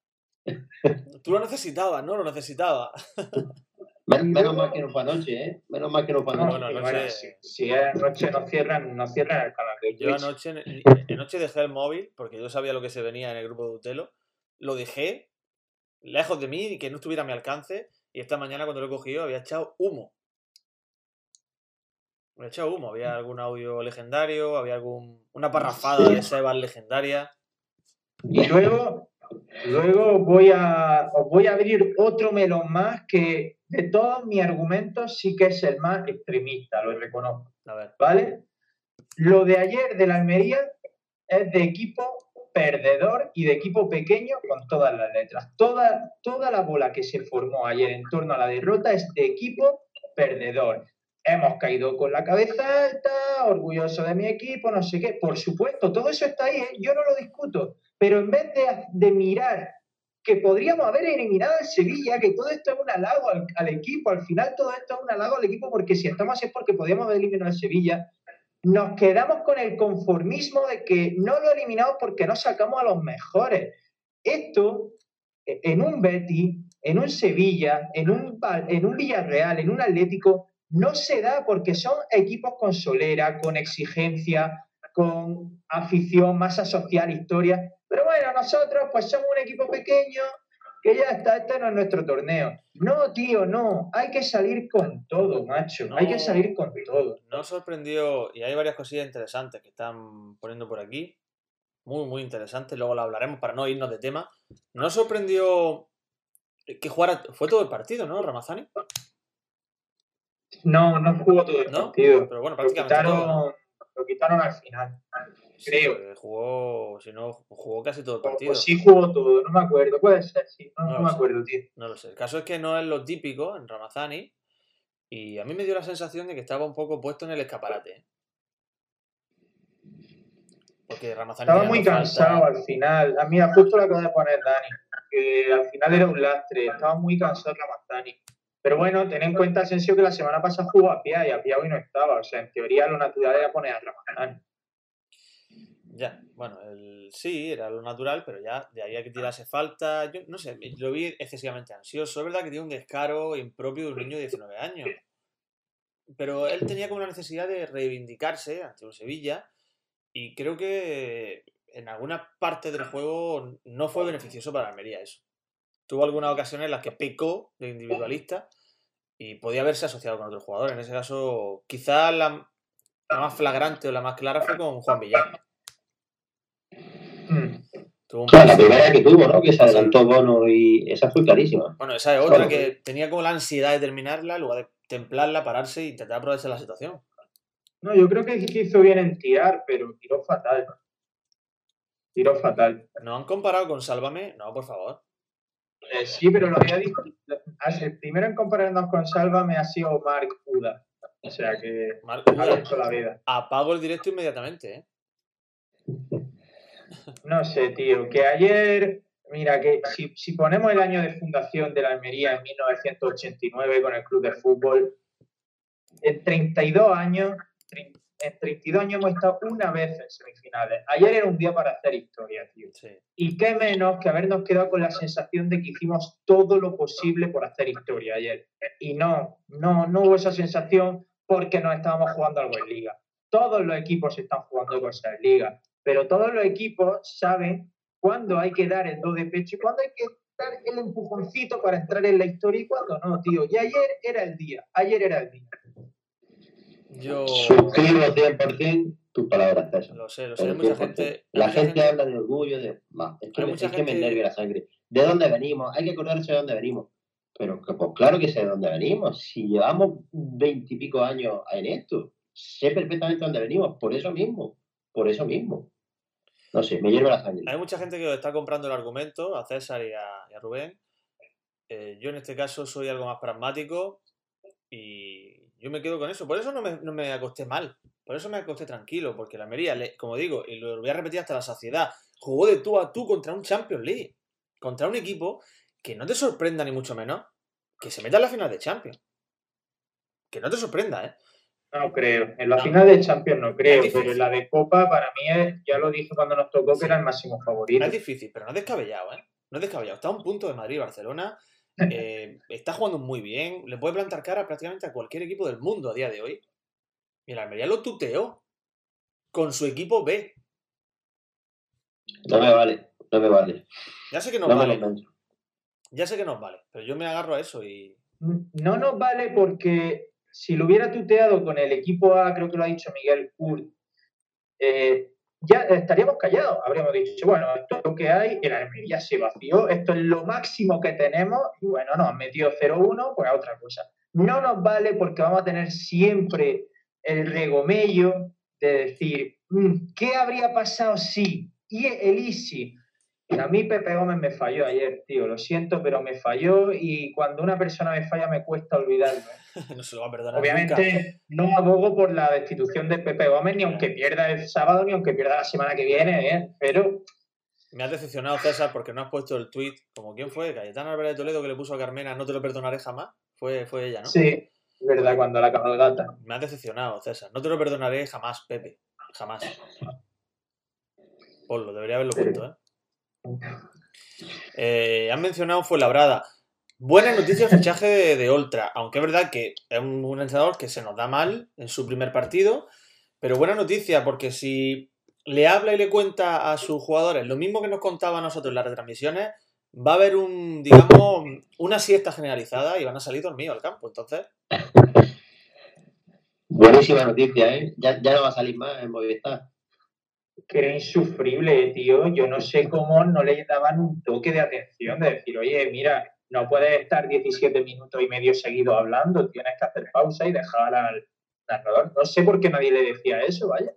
Tú lo necesitabas, ¿no? Lo necesitababas. Men- menos mal que no fue anoche, ¿eh? Menos mal que no fue No, anoche. bueno, y no bueno, sé. si, si es noche, no cierran, no cierran el canal de Yo anoche, anoche dejé el móvil, porque yo sabía lo que se venía en el grupo de Utelo. Lo dejé lejos de mí y que no estuviera a mi alcance. Y esta mañana cuando lo he cogido había echado humo. Había echado humo. Había algún audio legendario, había algún una parrafada de Sebas legendaria. Y luego, luego voy a, os voy a abrir otro melón más que de todos mis argumentos sí que es el más extremista, lo reconozco, A ver. ¿vale? Lo de ayer de la Almería es de equipo perdedor y de equipo pequeño con todas las letras. Toda, toda la bola que se formó ayer en torno a la derrota es de equipo perdedor. Hemos caído con la cabeza alta, orgulloso de mi equipo, no sé qué. Por supuesto, todo eso está ahí, ¿eh? yo no lo discuto. Pero en vez de, de mirar que podríamos haber eliminado al Sevilla, que todo esto es un halago al, equipo, al final todo esto es un halago al equipo, porque si estamos así es porque podríamos haber eliminado al Sevilla, nos quedamos con el conformismo de que no lo eliminamos porque no sacamos a los mejores. Esto, eh, en un Betis, en un Sevilla, en un, en un Villarreal, en un Atlético, no se da porque son equipos con solera, con exigencia, con afición, masa social, historia. Pero bueno, nosotros pues somos un equipo pequeño que ya está, este no es nuestro torneo. No, tío, no. Hay que salir con todo, macho. Hay que salir con todo. No sorprendió, y hay varias cosillas interesantes que están poniendo por aquí. Muy, muy interesantes. Luego lo hablaremos para no irnos de tema. No sorprendió que jugara. Fue todo el partido, ¿no, Ramazani? No, no jugó todo el ¿No? partido. Pero bueno, Lo prácticamente todo. ¿no? Lo quitaron al final. Sí, creo. porque jugó, si no, jugó casi todo el partido. o sí jugó todo, no me acuerdo. Puede ser, sí. No, No no lo me sé. acuerdo, tío. No lo sé. El caso es que no es lo típico en Ramazani. Y a mí me dio la sensación de que estaba un poco puesto en el escaparate. ¿eh? Porque Ramazani Estaba muy falta- cansado al final. Mira, justo lo acaba de poner Dani. Que al final era un lastre. Estaba muy cansado Ramazani. Pero bueno, ten en cuenta, Asensio, que la semana pasada jugó a Pia y a Pia hoy no estaba. O sea, en teoría lo natural era poner a Ramazani. Ya, bueno, el, sí, era lo natural, pero ya de ahí a que tirase falta, yo no sé, lo vi excesivamente ansioso. Es verdad que tiene un descaro impropio de un niño de 19 años. pero él tenía como una necesidad de reivindicarse ante un Sevilla y creo que en alguna parte del juego no fue beneficioso para Almería eso. Tuvo algunas ocasiones en las que pecó de individualista y podía haberse asociado con otro jugador. En ese caso, quizás la, la más flagrante o la más clara fue con Juan Villar. Mm. Tuvo un la primera que tuvo, ¿no? Que se adelantó Bono y esa fue clarísima. Bueno, esa es otra que tenía como la ansiedad de terminarla en lugar de templarla, pararse e intentar aprovechar la situación. No, yo creo que hizo bien en tirar, pero tiró fatal. Tiró fatal. ¿Nos han comparado con Sálvame? No, por favor. Eh, sí, pero lo había dicho. El primero en compararnos con Salva me ha sido Mark Uda. O sea que Marco, ha la vida. apago el directo inmediatamente, ¿eh? No sé, tío, que ayer, mira, que si, si ponemos el año de fundación de la Almería en 1989 con el club de fútbol, en 32 años, en 32 años hemos estado una vez en semifinales. Ayer era un día para hacer historia, tío. Sí. Y qué menos que habernos quedado con la sensación de que hicimos todo lo posible por hacer historia ayer. Y no, no, no hubo esa sensación porque nos estábamos jugando algo en liga. Todos los equipos están jugando cosas en liga, pero todos los equipos saben cuándo hay que dar el do de pecho y cuándo hay que dar el empujoncito para entrar en la historia y cuándo no, tío. Y ayer era el día, ayer era el día. Yo Suscribo 100% tus palabras, César. lo sé, lo sé. Hay mucha gente. La mucha gente habla de orgullo, de. "Ma, es que, me- mucha es que me gente- enervia la sangre. ¿De dónde venimos? Hay que acordarse de dónde venimos. Pero que, pues claro que sé de dónde venimos. Si llevamos veintipico años en esto, sé perfectamente dónde venimos. Por eso mismo. Por eso mismo. No sé, me hierve la sangre. Hay mucha gente que os está comprando el argumento, a César y a, y a Rubén. Eh, yo en este caso soy algo más pragmático y yo me quedo con eso. Por eso no me, no me acosté mal. Por eso me acosté tranquilo, porque la Almería, le- como digo, y lo voy a repetir hasta la saciedad, jugó de tú a tú contra un Champions League. Contra un equipo que no te sorprenda ni mucho menos que se meta en la final de Champions. Que no te sorprenda, ¿eh? No creo. En la final de Champions no creo, pero en la de Copa para mí es, ya lo dije cuando nos tocó, que era el máximo favorito. No es difícil, pero no es descabellado, ¿eh? No es descabellado. Está a un punto de Madrid y Barcelona. Eh, está jugando muy bien. Le puede plantar cara prácticamente a cualquier equipo del mundo a día de hoy. Y el Almería lo tuteó con su equipo B. No me vale. No me vale. Ya sé que nos No me vale. Ya sé que nos vale. Pero yo me agarro a eso y. No nos vale porque si lo hubiera tuteado con el equipo A, creo que lo ha dicho Miguel Kurt, eh, ya estaríamos callados. Habríamos dicho, bueno, esto es lo que hay, el Almería se vació, esto es lo máximo que tenemos, y bueno, nos han metido 0-1, pues a otra cosa. No nos vale porque vamos a tener siempre el regomello de decir, "Mm, ¿qué habría pasado si? Y el easy. A mí Pepe Gómez me falló ayer, tío, lo siento, pero me falló y cuando una persona me falla me cuesta olvidarlo. no se lo va a perdonar. nunca. Obviamente no abogo por la destitución de Pepe Gómez ni aunque pierda el sábado ni aunque pierda la semana que viene, ¿eh? pero Me has decepcionado, César, porque no has puesto el tweet. Como quién fue, Cayetana Álvarez de Toledo que le puso a Carmena, no te lo perdonaré jamás. Fue, fue ella, ¿no? sí, es verdad, cuando la cabalgata. Me has decepcionado, César. No te lo perdonaré jamás, Pepe. Jamás. Ponlo, debería haberlo puesto, ¿eh? Eh, han mencionado Fuenlabrada. Buena noticia el fichaje de, de Oltra, aunque es verdad que es un, un entrenador que se nos da mal en su primer partido, pero buena noticia porque si le habla y le cuenta a sus jugadores lo mismo que nos contaba a nosotros en las retransmisiones, va a haber un, digamos, una siesta generalizada y van a salir dormidos al campo. Entonces, Buenísima noticia, ¿eh? Ya, ya no va a salir más en Movistar. Que era insufrible, tío. Yo no sé cómo no le daban un toque de atención, de decir, oye, mira, no puedes estar 17 minutos y medio seguido hablando, tienes que hacer pausa y dejar al narrador. No sé por qué nadie le decía eso, vaya.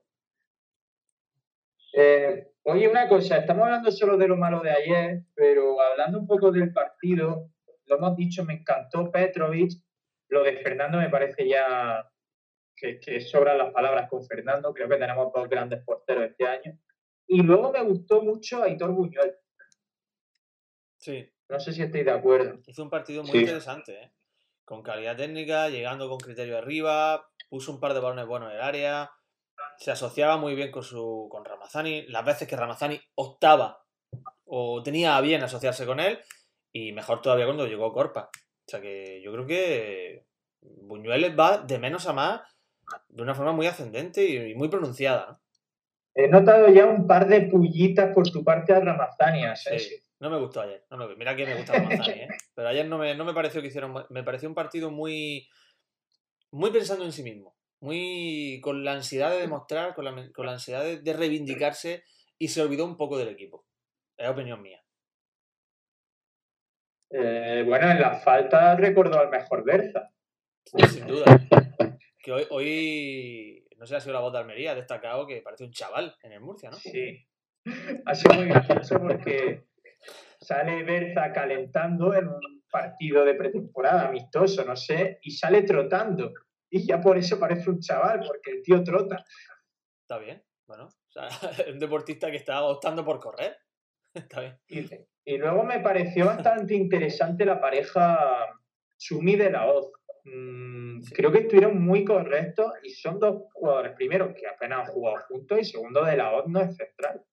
Eh, oye, una cosa, estamos hablando solo de lo malo de ayer, pero hablando un poco del partido, lo hemos dicho, me encantó Petrovic, lo de Fernando me parece ya que, que sobran las palabras con Fernando, creo que tenemos dos grandes porteros este año. Y luego me gustó mucho Aitor Buñuel, sí, no sé si estáis de acuerdo. hizo un partido muy Sí. interesante, ¿eh? Con calidad técnica, llegando con criterio arriba, puso un par de balones buenos en el área, se asociaba muy bien con su con Ramazani, las veces que Ramazani optaba o tenía a bien asociarse con él, y mejor todavía cuando llegó Corpa. O sea que yo creo que Buñueles va de menos a más de una forma muy ascendente y muy pronunciada. He notado ya un par de pullitas por tu parte a Ramazani, sí. No me gustó ayer. mira que me gusta Ramazani, ¿eh? Pero ayer no me, no me pareció que hicieron. Me pareció un partido muy. Muy pensando en sí mismo. Muy con la ansiedad de demostrar, con la, con la ansiedad de, reivindicarse y se olvidó un poco del equipo. Es opinión mía. Eh, bueno, en la falta recordó al mejor Berza. Sin duda. Que hoy, hoy, no sé, ha sido la voz de Almería, ha destacado que parece un chaval en el Murcia, ¿no? Sí. Ha sido muy gracioso porque sale Berza calentando en un partido de pretemporada amistoso, no sé, y sale trotando. Y ya por eso parece un chaval, porque el tío trota. Está bien, bueno, o sea, un deportista que está optando por correr. Está bien. Y, luego me pareció bastante interesante la pareja Sumi de la Oz. Mm, creo que estuvieron muy correctos y son dos jugadores, primero, que apenas han jugado juntos y segundo, de la Oz no es central.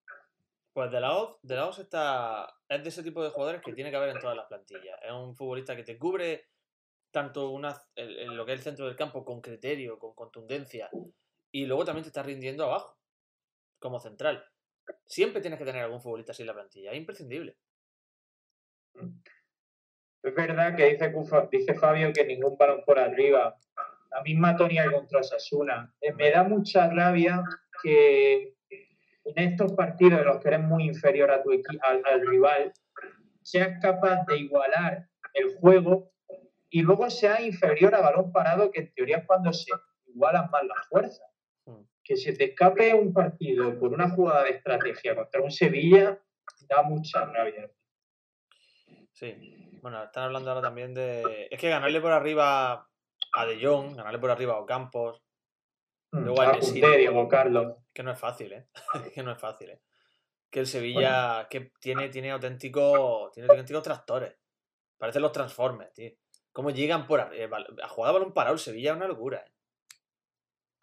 Pues de la Oz, de la está, es de ese tipo de jugadores que tiene que haber en todas las plantillas. Es un futbolista que te cubre tanto una, lo que es el centro del campo con criterio, con contundencia, y luego también te está rindiendo abajo, como central. Siempre tienes que tener algún futbolista así en la plantilla, es imprescindible. Es verdad que dice, dice Fabio que ningún balón por arriba. La misma tónica contra Sasuna. Eh, me da mucha rabia que en estos partidos en los que eres muy inferior a tu al, al rival, seas capaz de igualar el juego y luego sea inferior a balón parado, que en teoría es cuando se igualan más las fuerzas. Hmm. Que se te escape un partido por una jugada de estrategia contra un Sevilla, da mucha rabia. Sí, bueno, están hablando ahora también de. Es que ganarle por arriba a De Jong, ganarle por arriba a Ocampos, Mm, luego al Diego Carlos. Que no es fácil, ¿eh? que no es fácil, ¿eh? Que el Sevilla que tiene, tiene, auténtico, tiene auténticos tractores. Parecen los Transformers, tío. Cómo llegan por arriba. Eh, a jugar balón parado el Sevilla es una locura, ¿eh?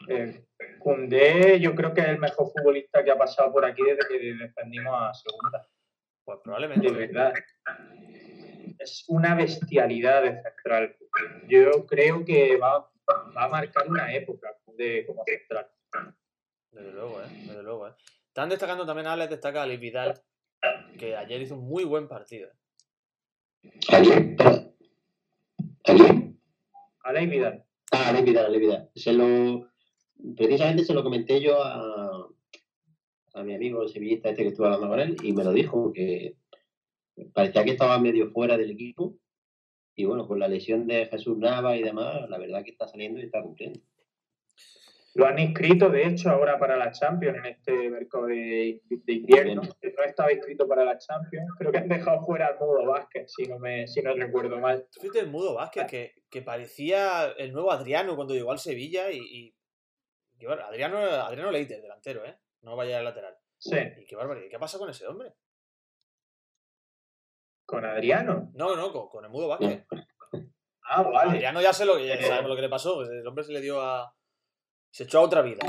Eh, yo creo que es el mejor futbolista que ha pasado por aquí desde que defendimos a segunda. Pues probablemente. De verdad. Es una bestialidad de central. Yo creo que va, va a marcar una época de como central. Desde luego, ¿eh? Desde luego, ¿eh? Están destacando también, Alex, destaca a Vidal, que ayer hizo un muy buen partido. ¿Ayer? ¿Ayer? Vidal. Ah, Alex Vidal, Alex Vidal. Se lo, precisamente se lo comenté yo a, a mi amigo el sevillista este que estuvo hablando con él y me lo dijo, que parecía que estaba medio fuera del equipo y bueno, con la lesión de Jesús Nava y demás, la verdad que está saliendo y está cumpliendo. Lo han inscrito, de hecho, ahora para la Champions, en este mercado de, invierno, que no estaba inscrito para la Champions. Creo que han dejado fuera al Mudo Vázquez, si no, me, si no recuerdo mal. ¿Tú fuiste el Mudo Vázquez, que, que, parecía el nuevo Adriano cuando llegó al Sevilla y... y, Adriano, Adriano Leite, delantero, ¿eh? No vaya al lateral. Sí. Y qué barbaridad. ¿Qué pasa con ese hombre? ¿Con Adriano? No, no, con, el Mudo Vázquez. Ah, vale. Adriano ya sé lo, ya sabemos lo que le pasó. El hombre se le dio a se echó a otra vida.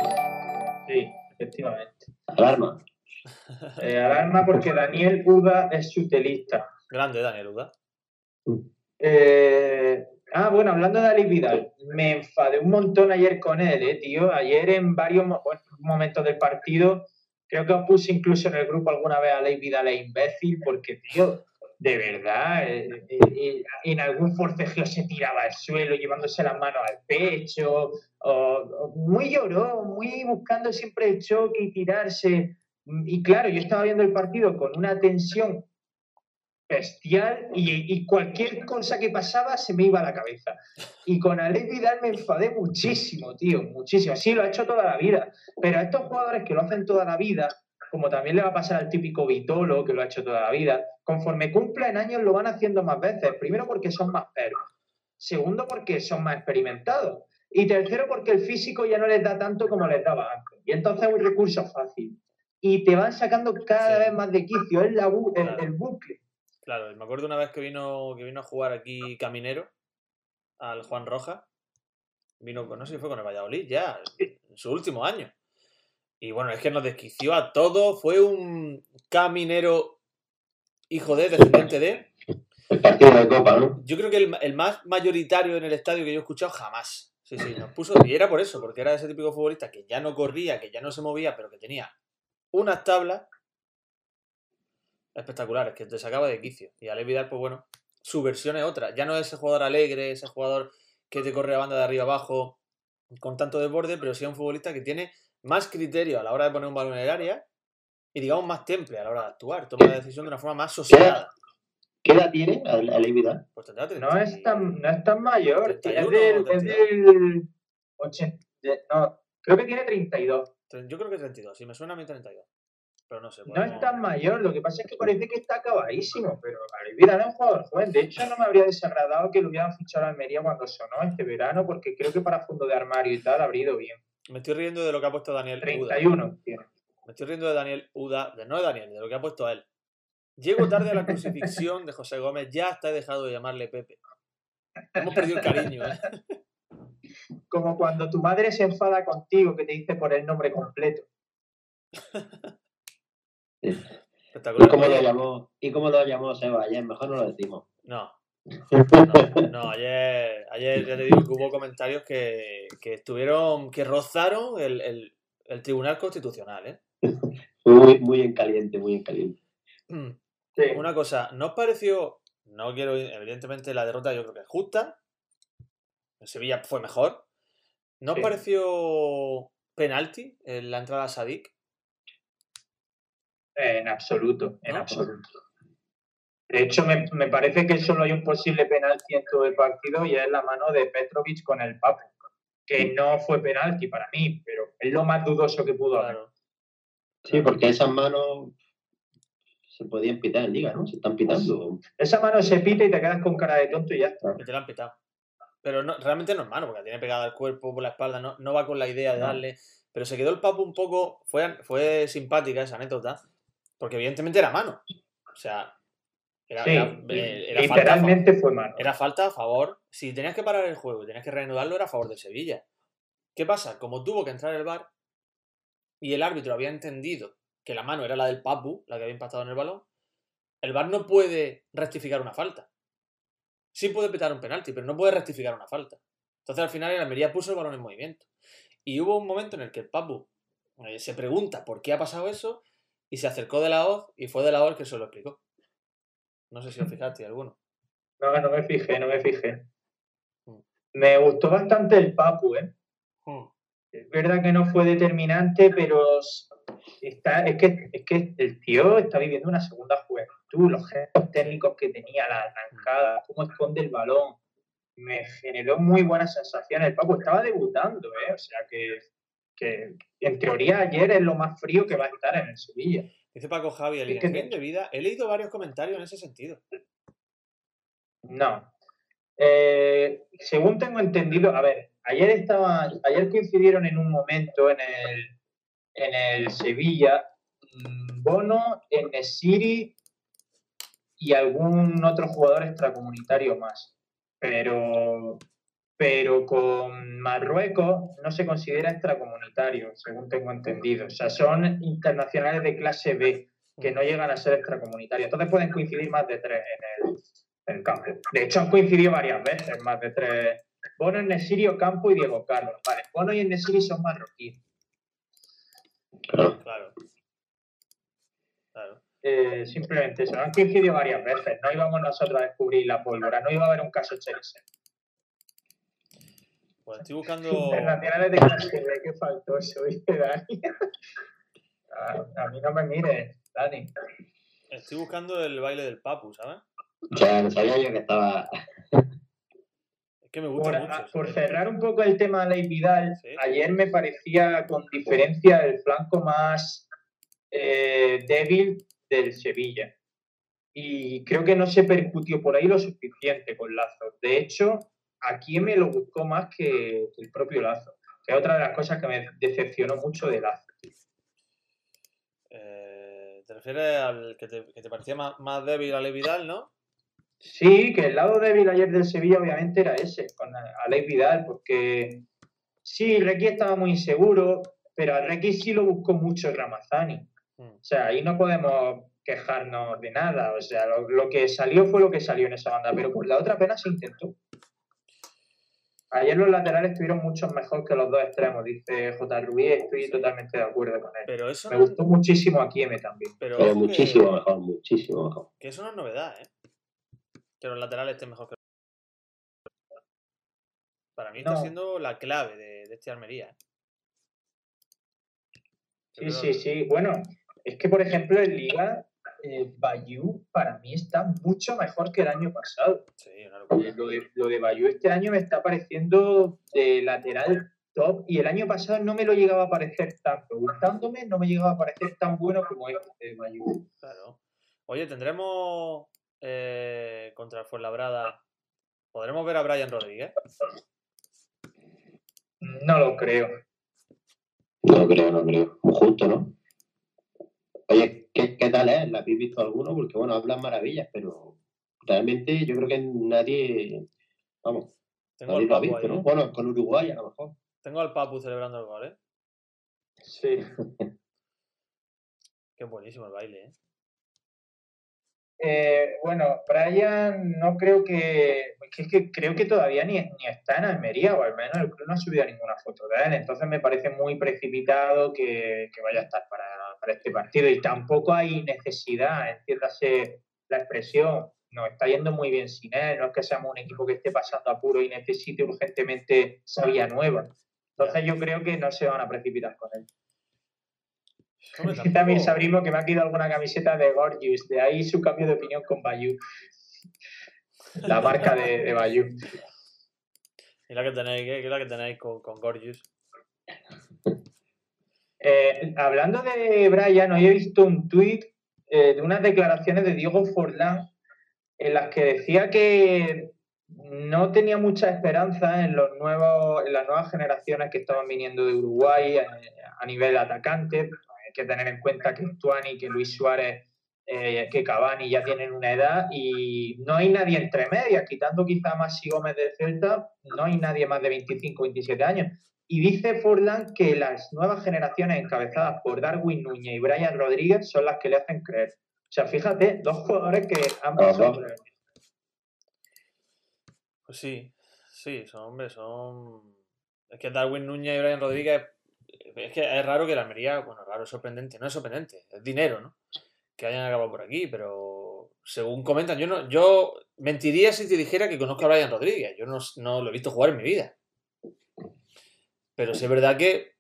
Sí, efectivamente. Alarma. Eh, alarma porque Daniel Uda es su telista. Grande Daniel Uda. Eh, ah, bueno, hablando de Ali Vidal, me enfadé un montón ayer con él, eh, tío. Ayer en varios momentos del partido, creo que os puse incluso en el grupo alguna vez a Ali Vidal es imbécil, porque, tío, de verdad, eh, eh, eh, en algún forcejeo se tiraba al suelo llevándose las manos al pecho, o, muy lloró, muy buscando siempre el choque y tirarse. Y claro, yo estaba viendo el partido con una tensión bestial y, cualquier cosa que pasaba se me iba a la cabeza. Y con Alex Vidal me enfadé muchísimo, tío, muchísimo. Sí, lo ha hecho toda la vida, pero a estos jugadores que lo hacen toda la vida, como también le va a pasar al típico Vitolo, que lo ha hecho toda la vida, conforme cumplen años lo van haciendo más veces. Primero porque son más perros. Segundo porque son más experimentados. Y tercero porque el físico ya no les da tanto como les daba antes. Y entonces es un recurso fácil. Y te van sacando cada vez más de quicio. Es la el, bucle. Claro, me acuerdo una vez que vino, que vino a jugar aquí Caminero al Juan Roja. Vino, no sé si fue con el Valladolid, ya, en su último año. Y bueno, es que nos desquició a todos. Fue un caminero hijo de, descendiente de. El partido de Copa, ¿no? Yo creo que el, el más mayoritario en el estadio que yo he escuchado jamás. Sí, sí, nos puso. Y era por eso, porque era ese típico futbolista que ya no corría, que ya no se movía, pero que tenía unas tablas espectaculares, que te sacaba de quicio. Y Ale Vidal, pues bueno, su versión es otra. Ya no es ese jugador alegre, ese jugador que te corre la banda de arriba abajo con tanto desborde, pero sí es un futbolista que tiene más criterio a la hora de poner un balón en el área y digamos más temple a la hora de actuar. Toma la decisión de una forma más sosegada. ¿Qué edad tiene Ale Vidal? Pues tendrá No 30 es tan, no es tan mayor. Es 31 del, es 32. del 80, de- no, creo que tiene 32. Yo creo que 32, si me suena a mí 32. Pero no sé. No es tan mayor, lo que pasa es que parece que está acabadísimo, pero Ale Vidal es un jugador joven. De hecho, no me habría desagradado que lo hubieran fichado a Almería cuando sonó este verano, porque creo que para fondo de armario y tal habría ido bien. Me estoy riendo de lo que ha puesto Daniel Uda. 31 tiene. Me estoy riendo de Daniel Uda, de no de Daniel, de lo que ha puesto a él. Llego tarde a la crucifixión de José Gómez, ya hasta he dejado de llamarle Pepe. Hemos perdido el cariño, ¿eh? Como cuando tu madre se enfada contigo que te dice por el nombre completo. Espectacular. ¿Y cómo lo llamó, ¿y cómo lo llamó Seba ayer? Mejor no lo decimos. No. No, no, ayer, ayer ya te digo que hubo comentarios que, que estuvieron, que rozaron el, el- el Tribunal Constitucional, ¿eh? Muy, muy en caliente, muy en caliente. Sí. Una cosa, ¿no os pareció? No quiero, evidentemente la derrota yo creo que es justa. El Sevilla fue mejor. ¿No os Sí. pareció penalti en la entrada a Sadik? En absoluto, en ¿No? absoluto. De hecho, me, me parece que solo hay un posible penalti en todo el partido y es la mano de Petrovic con el Papu. Que no fue penalti para mí, pero es lo más dudoso que pudo haber. Sí, porque esas manos se podían pitar en liga, ¿no? Se están pitando. Esa mano se pita y te quedas con cara de tonto y ya está. Y te la han pitado. Pero no, realmente no es mano, porque la tiene pegada al cuerpo por la espalda, no, no va con la idea de darle. Pero se quedó el papo un poco. Fue, fue simpática esa anécdota, porque evidentemente era mano. O sea, era, Sí, era- eh, era falta literalmente fue mano. Era falta a favor. Si tenías que parar el juego y tenías que reanudarlo, era a favor de Sevilla. ¿Qué pasa? Como tuvo que entrar el VAR y el árbitro había entendido que la mano era la del Papu, la que había impactado en el balón, el VAR no puede rectificar una falta. Sí puede pitar un penalti, pero no puede rectificar una falta. Entonces al final el Almería puso el balón en movimiento. Y hubo un momento en el que el Papu eh, se pregunta por qué ha pasado eso y se acercó de la hoz y fue de la el que se lo explicó. No sé si os fijaste alguno. No, no me fijé, no me fijé. Mm. Me gustó bastante el Papu, ¿eh? Es verdad que no fue determinante, pero está, es, que, es que el tío está viviendo una segunda juventud, los gestos técnicos que tenía, la arrancada, cómo esconde el balón. Me generó muy buenas sensaciones. El Papu estaba debutando, ¿eh? O sea que, que en teoría ayer es lo más frío que va a estar en el Sevilla. Dice Paco Javi, Ingenio de vida. He leído varios comentarios en ese sentido. No. Eh, según tengo entendido, a ver, ayer estaba, ayer coincidieron en un momento en el, en el Sevilla mm, Bono, Enesiri y algún otro jugador extracomunitario más. Pero, pero con Marruecos no se considera extracomunitario, según tengo entendido. O sea, son internacionales de clase B que no llegan a ser extracomunitarios. Entonces pueden coincidir más de tres en el, en el campo. De hecho, han coincidido varias veces, más de tres. Bono, Nesiri, Campo y Diego Carlos. Vale, Bono y Nesiri son marroquíes. Claro. Claro. Claro. Eh, simplemente eso, han coincidido varias veces. No íbamos nosotros a descubrir la pólvora, no iba a haber un caso Chelsea. Pues estoy buscando. Internacionales de clase B, que faltó eso, dice Dani. A, a mí no me mires, Dani. Estoy buscando el baile del Papu, ¿sabes? O sea, no sabía yo que estaba. Es que me gusta Por, mucho. a- ese por cerrar un poco el tema de Ley Vidal, Sí. ayer me parecía con diferencia el flanco más eh, débil del Sevilla. Y creo que no se percutió por ahí lo suficiente con Lazo. De hecho, aquí me lo buscó más que el propio Lazo, que es otra de las cosas que me decepcionó mucho de Lazo. Eh, ¿Te refieres al que te, que te parecía más, más débil a Vidal, no? Sí, que el lado débil ayer del Sevilla obviamente era ese, con Alex Vidal, porque sí, Requi estaba muy inseguro, pero a Requi sí lo buscó mucho Ramazani. Mm. O sea, ahí no podemos quejarnos de nada. O sea, lo, lo que salió fue lo que salió en esa banda, pero por la otra apenas se intentó. Ayer los laterales estuvieron mucho mejor que los dos extremos, dice J. Rubí, estoy totalmente de acuerdo con él. Pero eso Me no, gustó muchísimo aquí M también. pero Pero ojo que- muchísimo mejor, muchísimo mejor. Que eso no es novedad, ¿eh? Que los laterales estén mejor que Para mí está siendo la clave de, de este Almería. ¿eh? Sí, sí, sí. Bueno, es que por ejemplo en Liga, eh, Bayou para mí está mucho mejor que el año pasado. Sí, una locura. Eh, Lo de, lo de Bayou este año me está pareciendo de lateral top y el año pasado no me lo llegaba a parecer tanto. Gustándome, no me llegaba a parecer tan bueno como este de Bayou. Claro. Oye, tendremos eh, contra el Fuenlabrada. ¿Podremos ver a Brian Rodríguez? No lo creo. No creo, no creo. Muy justo, ¿no? Oye, ¿qué, qué tal es? ¿La habéis visto alguno? Porque bueno, hablan maravillas, pero realmente yo creo que nadie, vamos, Tengo nadie al lo ha visto, ahí, ¿no? ¿eh? Bueno, con Uruguay a lo mejor. Tengo al Papu celebrando el gol, ¿eh? Sí. Qué buenísimo el baile, ¿eh? Eh, bueno, Brian no creo que, que, es que creo que todavía ni, ni está en Almería, o al menos el club no ha subido ninguna foto de él, entonces me parece muy precipitado que, que vaya a estar para, para este partido y tampoco hay necesidad, entiéndase la expresión, nos está yendo muy bien sin él, no es que seamos un equipo que esté pasando apuro y necesite urgentemente esa vía nueva. Entonces yo creo que no se van a precipitar con él. Hombre, también sabrimos que me ha quedado alguna camiseta de Gorgeous, de ahí su cambio de opinión con Bayou. La marca de, de Bayou. Y la que tenéis, ¿qué? ¿Qué es la que tenéis con, con Gorgeous? Eh, hablando de Brian, hoy he visto un tuit eh, de unas declaraciones de Diego Forlán en las que decía que no tenía mucha esperanza en los nuevos, en las nuevas generaciones que estaban viniendo de Uruguay eh, a nivel atacante. Hay que tener en cuenta que Tuani, que Luis Suárez, que Cavani ya tienen una edad y no hay nadie entre medias, quitando quizá a Masi Gómez del Celta, no hay nadie más de 25 27 años. Y dice Forlán que las nuevas generaciones encabezadas por Darwin Núñez y Brian Rodríguez son las que le hacen creer. O sea, fíjate, dos jugadores que han pasado Ajá. por el- Pues sí, sí, son hombres, son. Es que Darwin Núñez y Brian Rodríguez. Es que es raro que la Almería, bueno, raro, es sorprendente, no es sorprendente, es dinero, ¿no? Que hayan acabado por aquí, pero según comentan, yo no, yo mentiría si te dijera que conozco a Brian Rodríguez, yo no, no lo he visto jugar en mi vida. Pero sí es verdad que,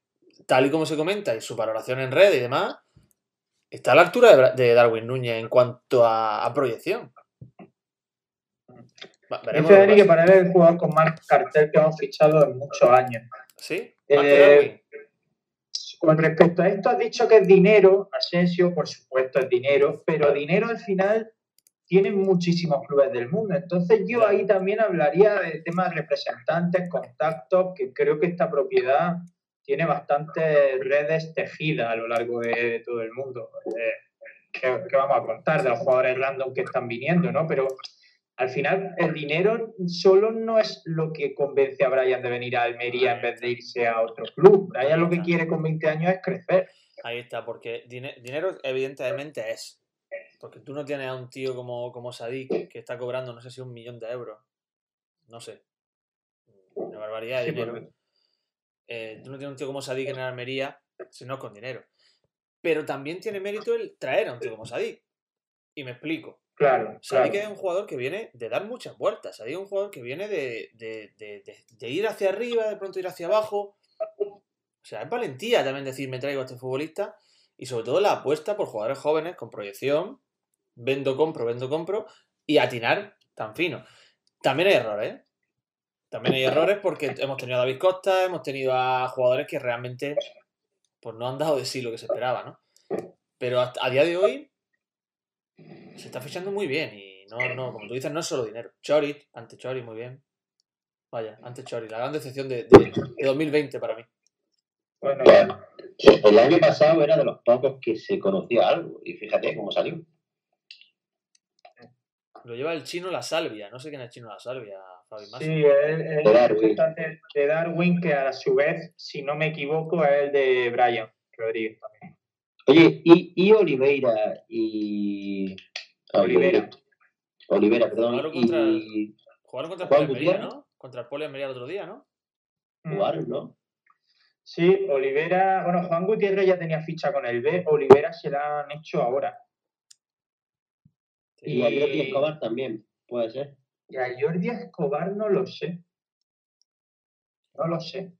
tal y como se comenta, y su valoración en red y demás, está a la altura de, Darwin Núñez en cuanto a, a proyección. Va- veremos que para él es el jugador con más cartel que hemos fichado en muchos años. ¿Sí? Eh. Con respecto a esto, has dicho que es dinero, Asensio, por supuesto es dinero, pero dinero al final tienen muchísimos clubes del mundo. Entonces yo ahí también hablaría de temas de representantes, contactos, que creo que esta propiedad tiene bastantes redes tejidas a lo largo de todo el mundo. Eh, ¿qué, qué vamos a contar de los jugadores random que están viniendo, no? Pero al final el dinero solo no es lo que convence a Brian de venir a Almería en vez de irse a otro club. Brian lo que quiere con 20 años es crecer. Ahí está, porque dine- dinero evidentemente es. Porque tú no tienes a un tío como, como Sadik que está cobrando, no sé si un millón de euros. No sé. Una barbaridad de Sí, dinero. Eh, tú no tienes un tío como Sadik en Almería, si no es con dinero. Pero también tiene mérito el traer a un tío como Sadik. Y me explico. Claro, Sadik claro. es un jugador que viene de dar muchas vueltas. Sadik es un jugador que viene de, de- de- de- de ir hacia arriba, de pronto ir hacia abajo. O sea, es valentía también decir me traigo a este futbolista. Y sobre todo la apuesta por jugadores jóvenes con proyección. Vendo, compro, vendo, compro. Y atinar tan fino. También hay errores, ¿eh? También hay errores porque hemos tenido a David Costa, hemos tenido a jugadores que realmente pues no han dado de sí lo que se esperaba, ¿no? Pero a día de hoy se está fichando muy bien y no, no, como tú dices, no es solo dinero. Chorit, ante Chorit, muy bien. Vaya, ante Chorit, la gran decepción de, de- de 2020 para mí. El año pasado era de los pocos que se conocía algo y fíjate cómo salió. Lo lleva el chino La Salvia, no sé quién es el chino La Salvia, Fabi Massa. sí, el, el De Darwin. representante de Darwin, que a su vez, si no me equivoco, es el de Brian Rodríguez también. Oye, y, y Oliveira y. Olivera. Olivera, perdón. Jugaron contra el- Y Jugaron contra el Juan Poli Almería. ¿no? Contra el Poli Almería el otro día, ¿no? Mm. jugaron, ¿no? Sí, Olivera, bueno, Juan Gutiérrez ya tenía ficha con el B, Olivera se la han hecho ahora. Y a Jordi Y- Escobar también, puede ser. Y a Jordi Escobar no lo sé. No lo sé.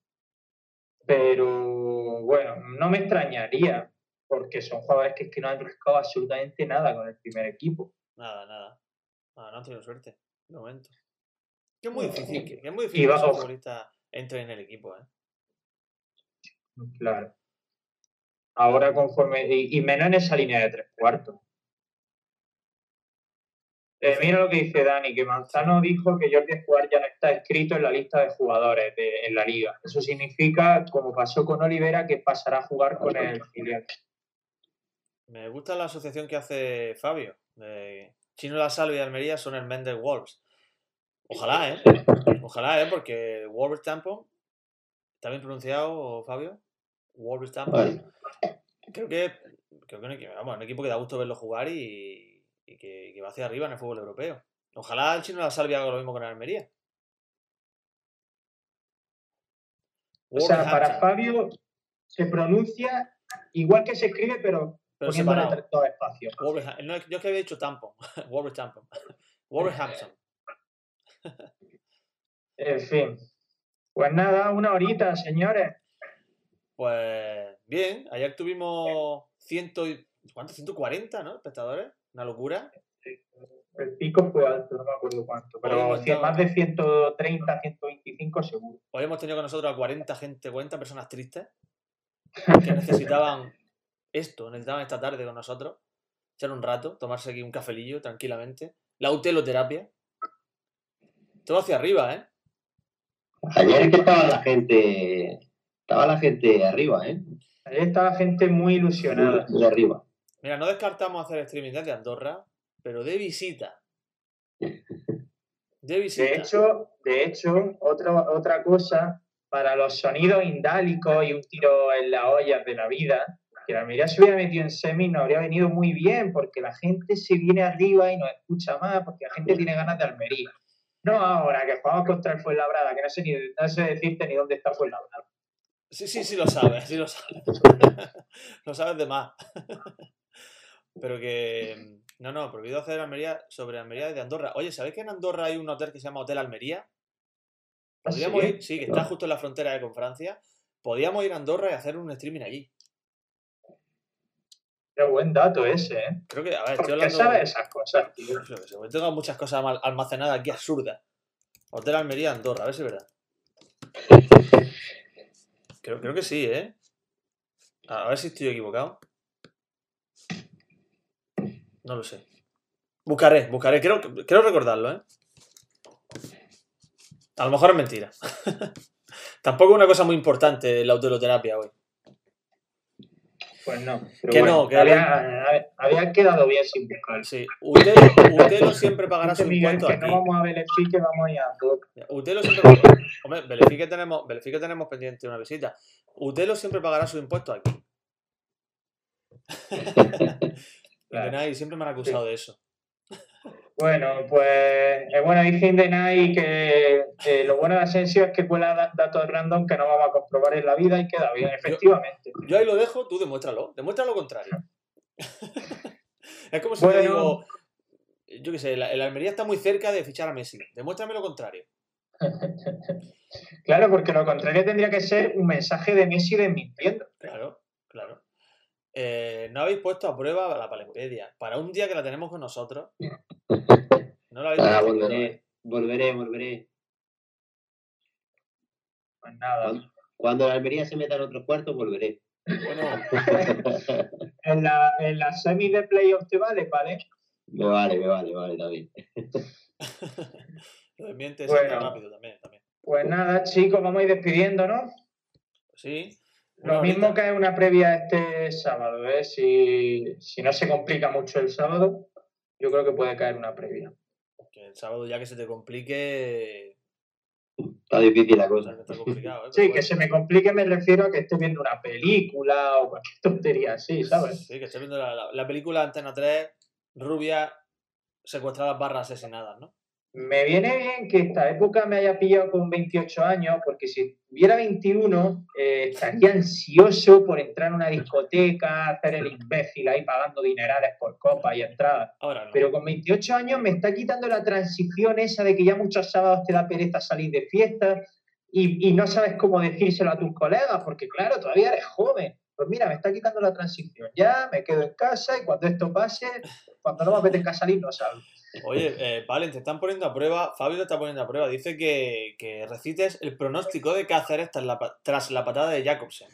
Pero bueno, no me extrañaría, porque son jugadores que, es que no han rascado absolutamente nada con el primer equipo. Nada, nada. Nada, no han tenido suerte. De momento. Que es muy No. difícil, que, que es muy difícil que ojo. futbolistas entren en el equipo, ¿eh? Claro. Ahora conforme. Y, y menos en esa línea de tres cuartos. Eh, mira lo que dice Dani, que Manzano dijo que Jordi Escobar ya no está escrito en la lista de jugadores de- en la liga. Eso significa, como pasó con Olivera, que pasará a jugar con el filial. Me gusta la asociación que hace Fabio. de Chino La Salve y Almería son el Mendes Wolves. Ojalá, ¿eh? Ojalá, ¿eh? Porque Wolverhampton. ¿Está bien pronunciado, Fabio? Wolverhampton. Creo que, creo que un, equipo, vamos, un equipo que da gusto verlo jugar y, que, que va hacia arriba en el fútbol europeo. Ojalá el chino la salvia haga lo mismo con el Almería. O sea, para Fabio se pronuncia igual que se escribe, pero, pero poniéndole dos espacios. No, yo es que había dicho Tampon. Wolverhampton. Wolverhampton. En fin. Pues nada, una horita, señores. Pues bien, ayer tuvimos ciento y- ¿cuánto? 140, ¿no? Espectadores. Una locura. El pico fue alto, no me acuerdo cuánto, pero más de 130, 125 seguro. Hoy hemos tenido con nosotros a 40 gente, 40 personas tristes que necesitaban esto, necesitaban esta tarde con nosotros, echar un rato, tomarse aquí un cafelillo tranquilamente. La uteloterapia. Todo hacia arriba, ¿eh? Ayer es que estaba la gente. Estaba la gente arriba, ¿eh? Ahí está la gente muy ilusionada. Muy arriba. Mira, no descartamos hacer streaming desde Andorra, pero de visita. De visita. De hecho, de hecho, otra, otra cosa, para los sonidos indálicos y un tiro en las ollas de la vida, que la Almería se hubiera metido en semi nos habría venido muy bien, porque la gente se viene arriba y nos escucha más, porque la gente tiene ganas de Almería. No ahora que jugamos contra el Fuenlabrada, que no sé, ni, no sé decirte ni dónde está Fuenlabrada. Sí, sí, sí lo sabes, sí lo sabes. lo sabes de más. Pero que. No, no, prohibido hacer Almería sobre Almería desde Andorra. Oye, ¿sabéis que en Andorra hay un hotel que se llama Hotel Almería? Podríamos ¿Sí? ir, sí, que está justo en la frontera con Francia. Podríamos ir a Andorra y hacer un streaming allí. Qué buen dato ese, ¿eh? Creo que, a ver, ¿Por estoy qué hablando. sabes esas cosas, tío? Yo qué tengo muchas cosas almacenadas aquí absurdas. Hotel Almería, Andorra, a ver si es verdad. Creo, creo que sí, ¿eh? A ver si estoy equivocado. No lo sé. Buscaré, buscaré. Creo, creo recordarlo, ¿eh? A lo mejor es mentira. Tampoco es una cosa muy importante la autoterapia hoy. Pues no. pero Que bueno, no, que había, había quedado bien sin buscar. Sí, Utelo, Utelo siempre pagará Dice su Miguel impuesto que aquí. no vamos a Belefic, que vamos a ir a Andorra. Utelo siempre. Hombre, Belefique tenemos, Belefique tenemos pendiente una visita. Utelo siempre pagará sus impuestos aquí. Claro. Siempre me han acusado de eso. Bueno, pues eh, bueno, dice Indenay que eh, lo bueno de Asensio es que cuela da- datos random que no vamos a comprobar en la vida y queda bien, efectivamente. Yo ahí lo dejo, tú demuéstralo. Demuestra lo contrario. es como si te Bueno. digo. Yo qué sé, el, el Almería está muy cerca de fichar a Messi. Demuéstrame lo contrario. Claro, porque lo contrario tendría que ser un mensaje de Messi desmintiendo. Claro, claro. Eh, no habéis puesto a prueba la Palempedia. Para un día que la tenemos con nosotros. No la habéis Ah, puesto a prueba. volveré, volveré, volveré. Pues nada. Cuando, cuando la Almería se meta en otros cuartos, volveré. Bueno, En la, en la semi de playoff te vale, ¿vale? Me vale, me vale, vale, David. lo Bueno. rápido también. también. Pues nada, chicos, vamos a ir despidiendo, ¿no? Sí. Lo mismo que una previa este sábado, ¿eh? Si, si no se complica mucho el sábado, yo creo que puede caer una previa. Que el sábado ya que se te complique. Está difícil la cosa. que está complicado, ¿eh? Sí, que se me complique me refiero a que esté viendo una película o cualquier tontería así. ¿sabes? Sí, que estoy viendo la, la- la película Antena 3, rubia, secuestradas barras asesinadas, ¿no? Me viene bien que esta época me haya pillado con 28 años, porque si tuviera 21, eh, estaría ansioso por entrar en una discoteca, hacer el imbécil ahí pagando dinerales por copas y entradas. Ahora no. Pero con 28 años me está quitando la transición esa de que ya muchos sábados te da pereza salir de fiesta y, y no sabes cómo decírselo a tus colegas, porque claro, todavía eres joven. Pues mira, me está quitando la transición. Ya me quedo en casa y cuando esto pase, cuando no me apetezca salir, no salgo. Oye, eh, Valen, te están poniendo a prueba, Fabio te está poniendo a prueba. Dice que, que recites el pronóstico de Cáceres tras la, tras la patada de Jacobsen.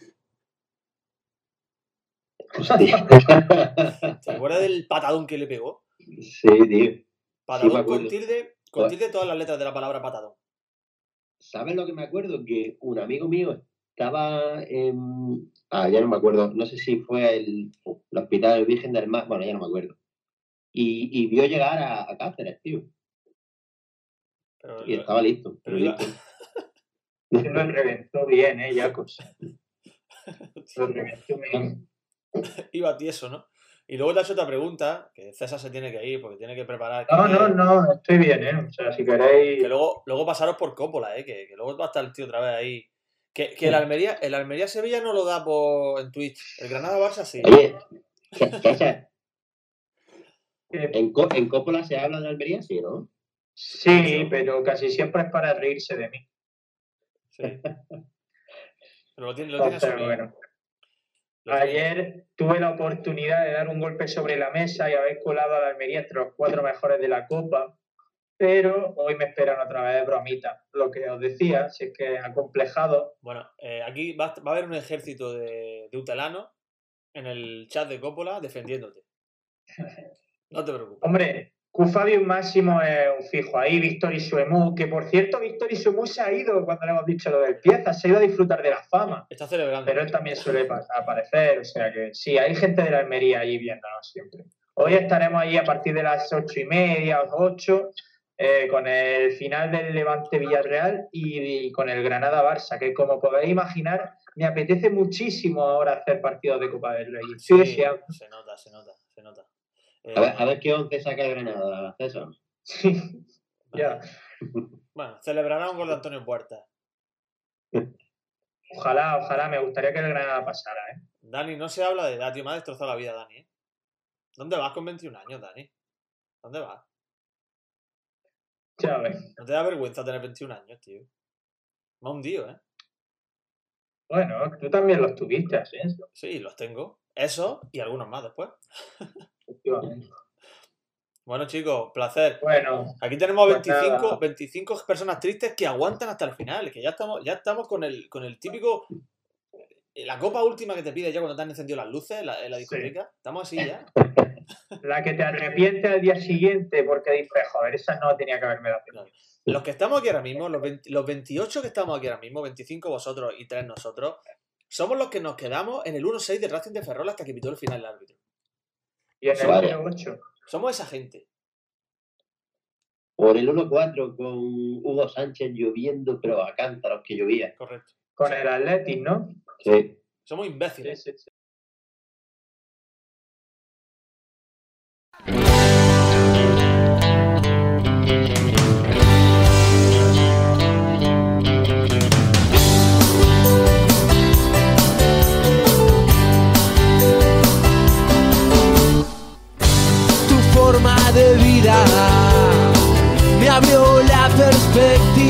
Hostia. ¿Te acuerdas del patadón que le pegó? sí, tío. Patadón acuerdo. con tilde, con Joder. tilde todas las letras de la palabra patadón. ¿Sabes lo que me acuerdo? Que un amigo mío estaba en. Ah, ya no me acuerdo. No sé si fue el, el Hospital Virgen del Mar. Bueno, ya no me acuerdo. Y, y vio llegar a, a Cáceres, tío. Pero, Y estaba listo. pero listo. Lo reventó bien, ¿eh, Jacobs? Lo reventó bien. iba tieso, ¿no? Y luego te has hecho otra pregunta, que César se tiene que ir porque tiene que preparar. No, no, no, estoy bien, ¿eh? O sea, si queréis... Que luego, luego pasaros por Coppola, ¿eh? Que, que luego va a estar el tío otra vez ahí. Que, que el Almería, el Almería Sevilla no lo da por, en Twitch. El Granada Barça sí. Oye, eh, ¿en, Co- en Coppola se habla de Almería? Sí, ¿no? Sí, pero casi siempre es para reírse de mí. Sí. Pero lo tiene, lo tiene Entonces, asumido. bueno. Lo tiene- Ayer tuve la oportunidad de dar un golpe sobre la mesa y haber colado a la Almería entre los cuatro mejores de la Copa, pero hoy me esperan otra vez bromita. Lo que os decía, si es que acomplejado, Bueno, eh, aquí va, va a haber un ejército de, de utelanos en el chat de Coppola defendiéndote. No te preocupes. hombre, Cufabius Máximo es un fijo ahí, Víctor Isuemu, que por cierto, Víctor Isuemu se ha ido cuando le hemos dicho lo del pieza, se ha ido a disfrutar de la fama. Está celebrando. pero él también suele pa- aparecer, o sea que sí, hay gente de la Almería allí viéndonos siempre. Hoy estaremos ahí a partir de las ocho y media ocho, eh, con el final del Levante Villarreal y, y con el Granada Barça, que como podéis imaginar, me apetece muchísimo ahora hacer partidos de Copa del Rey. Sí, se nota, se nota, se nota. Eh, A ver, a ver qué once saca el Granada, César. Ya. Bueno, celebrará un gol de Antonio Puerta. Ojalá, ojalá, me gustaría que el Granada pasara, ¿eh? Dani, no se habla de edad, tío. Me ha destrozado la vida, Dani. ¿eh? ¿Dónde vas con 21 años, Dani? ¿Dónde vas? Ya ves. ¿No te da vergüenza tener 21 años, tío? Me ha hundido, ¿eh? Bueno, tú también los tuviste, así, Sí, los tengo. Eso y algunos más después. efectivamente. Bueno, chicos, placer. Bueno, Aquí tenemos Pues 25, nada. 25 personas tristes que aguantan hasta el final. Que ya estamos, ya estamos con el, con el típico. eh, La copa última que te pide ya cuando te han encendido las luces en la, en la discoteca. Estamos así ya. La que te arrepientes al día siguiente porque dices, joder, esa no tenía que haberme dado. Claro. Los que estamos aquí ahora mismo, los, 20 los 28 que estamos aquí ahora mismo, 25 vosotros y 3 nosotros, somos los que nos quedamos en el 1-6 de Racing de Ferrol hasta que pitó el final el árbitro. Y en el Vale. número 8. Somos esa gente. Por el 1-4 con Hugo Sánchez lloviendo, pero a cántaros que llovía. Correcto. Con el Athletic, ¿no? Sí. Somos imbéciles. sí, sí. Me abrió la perspectiva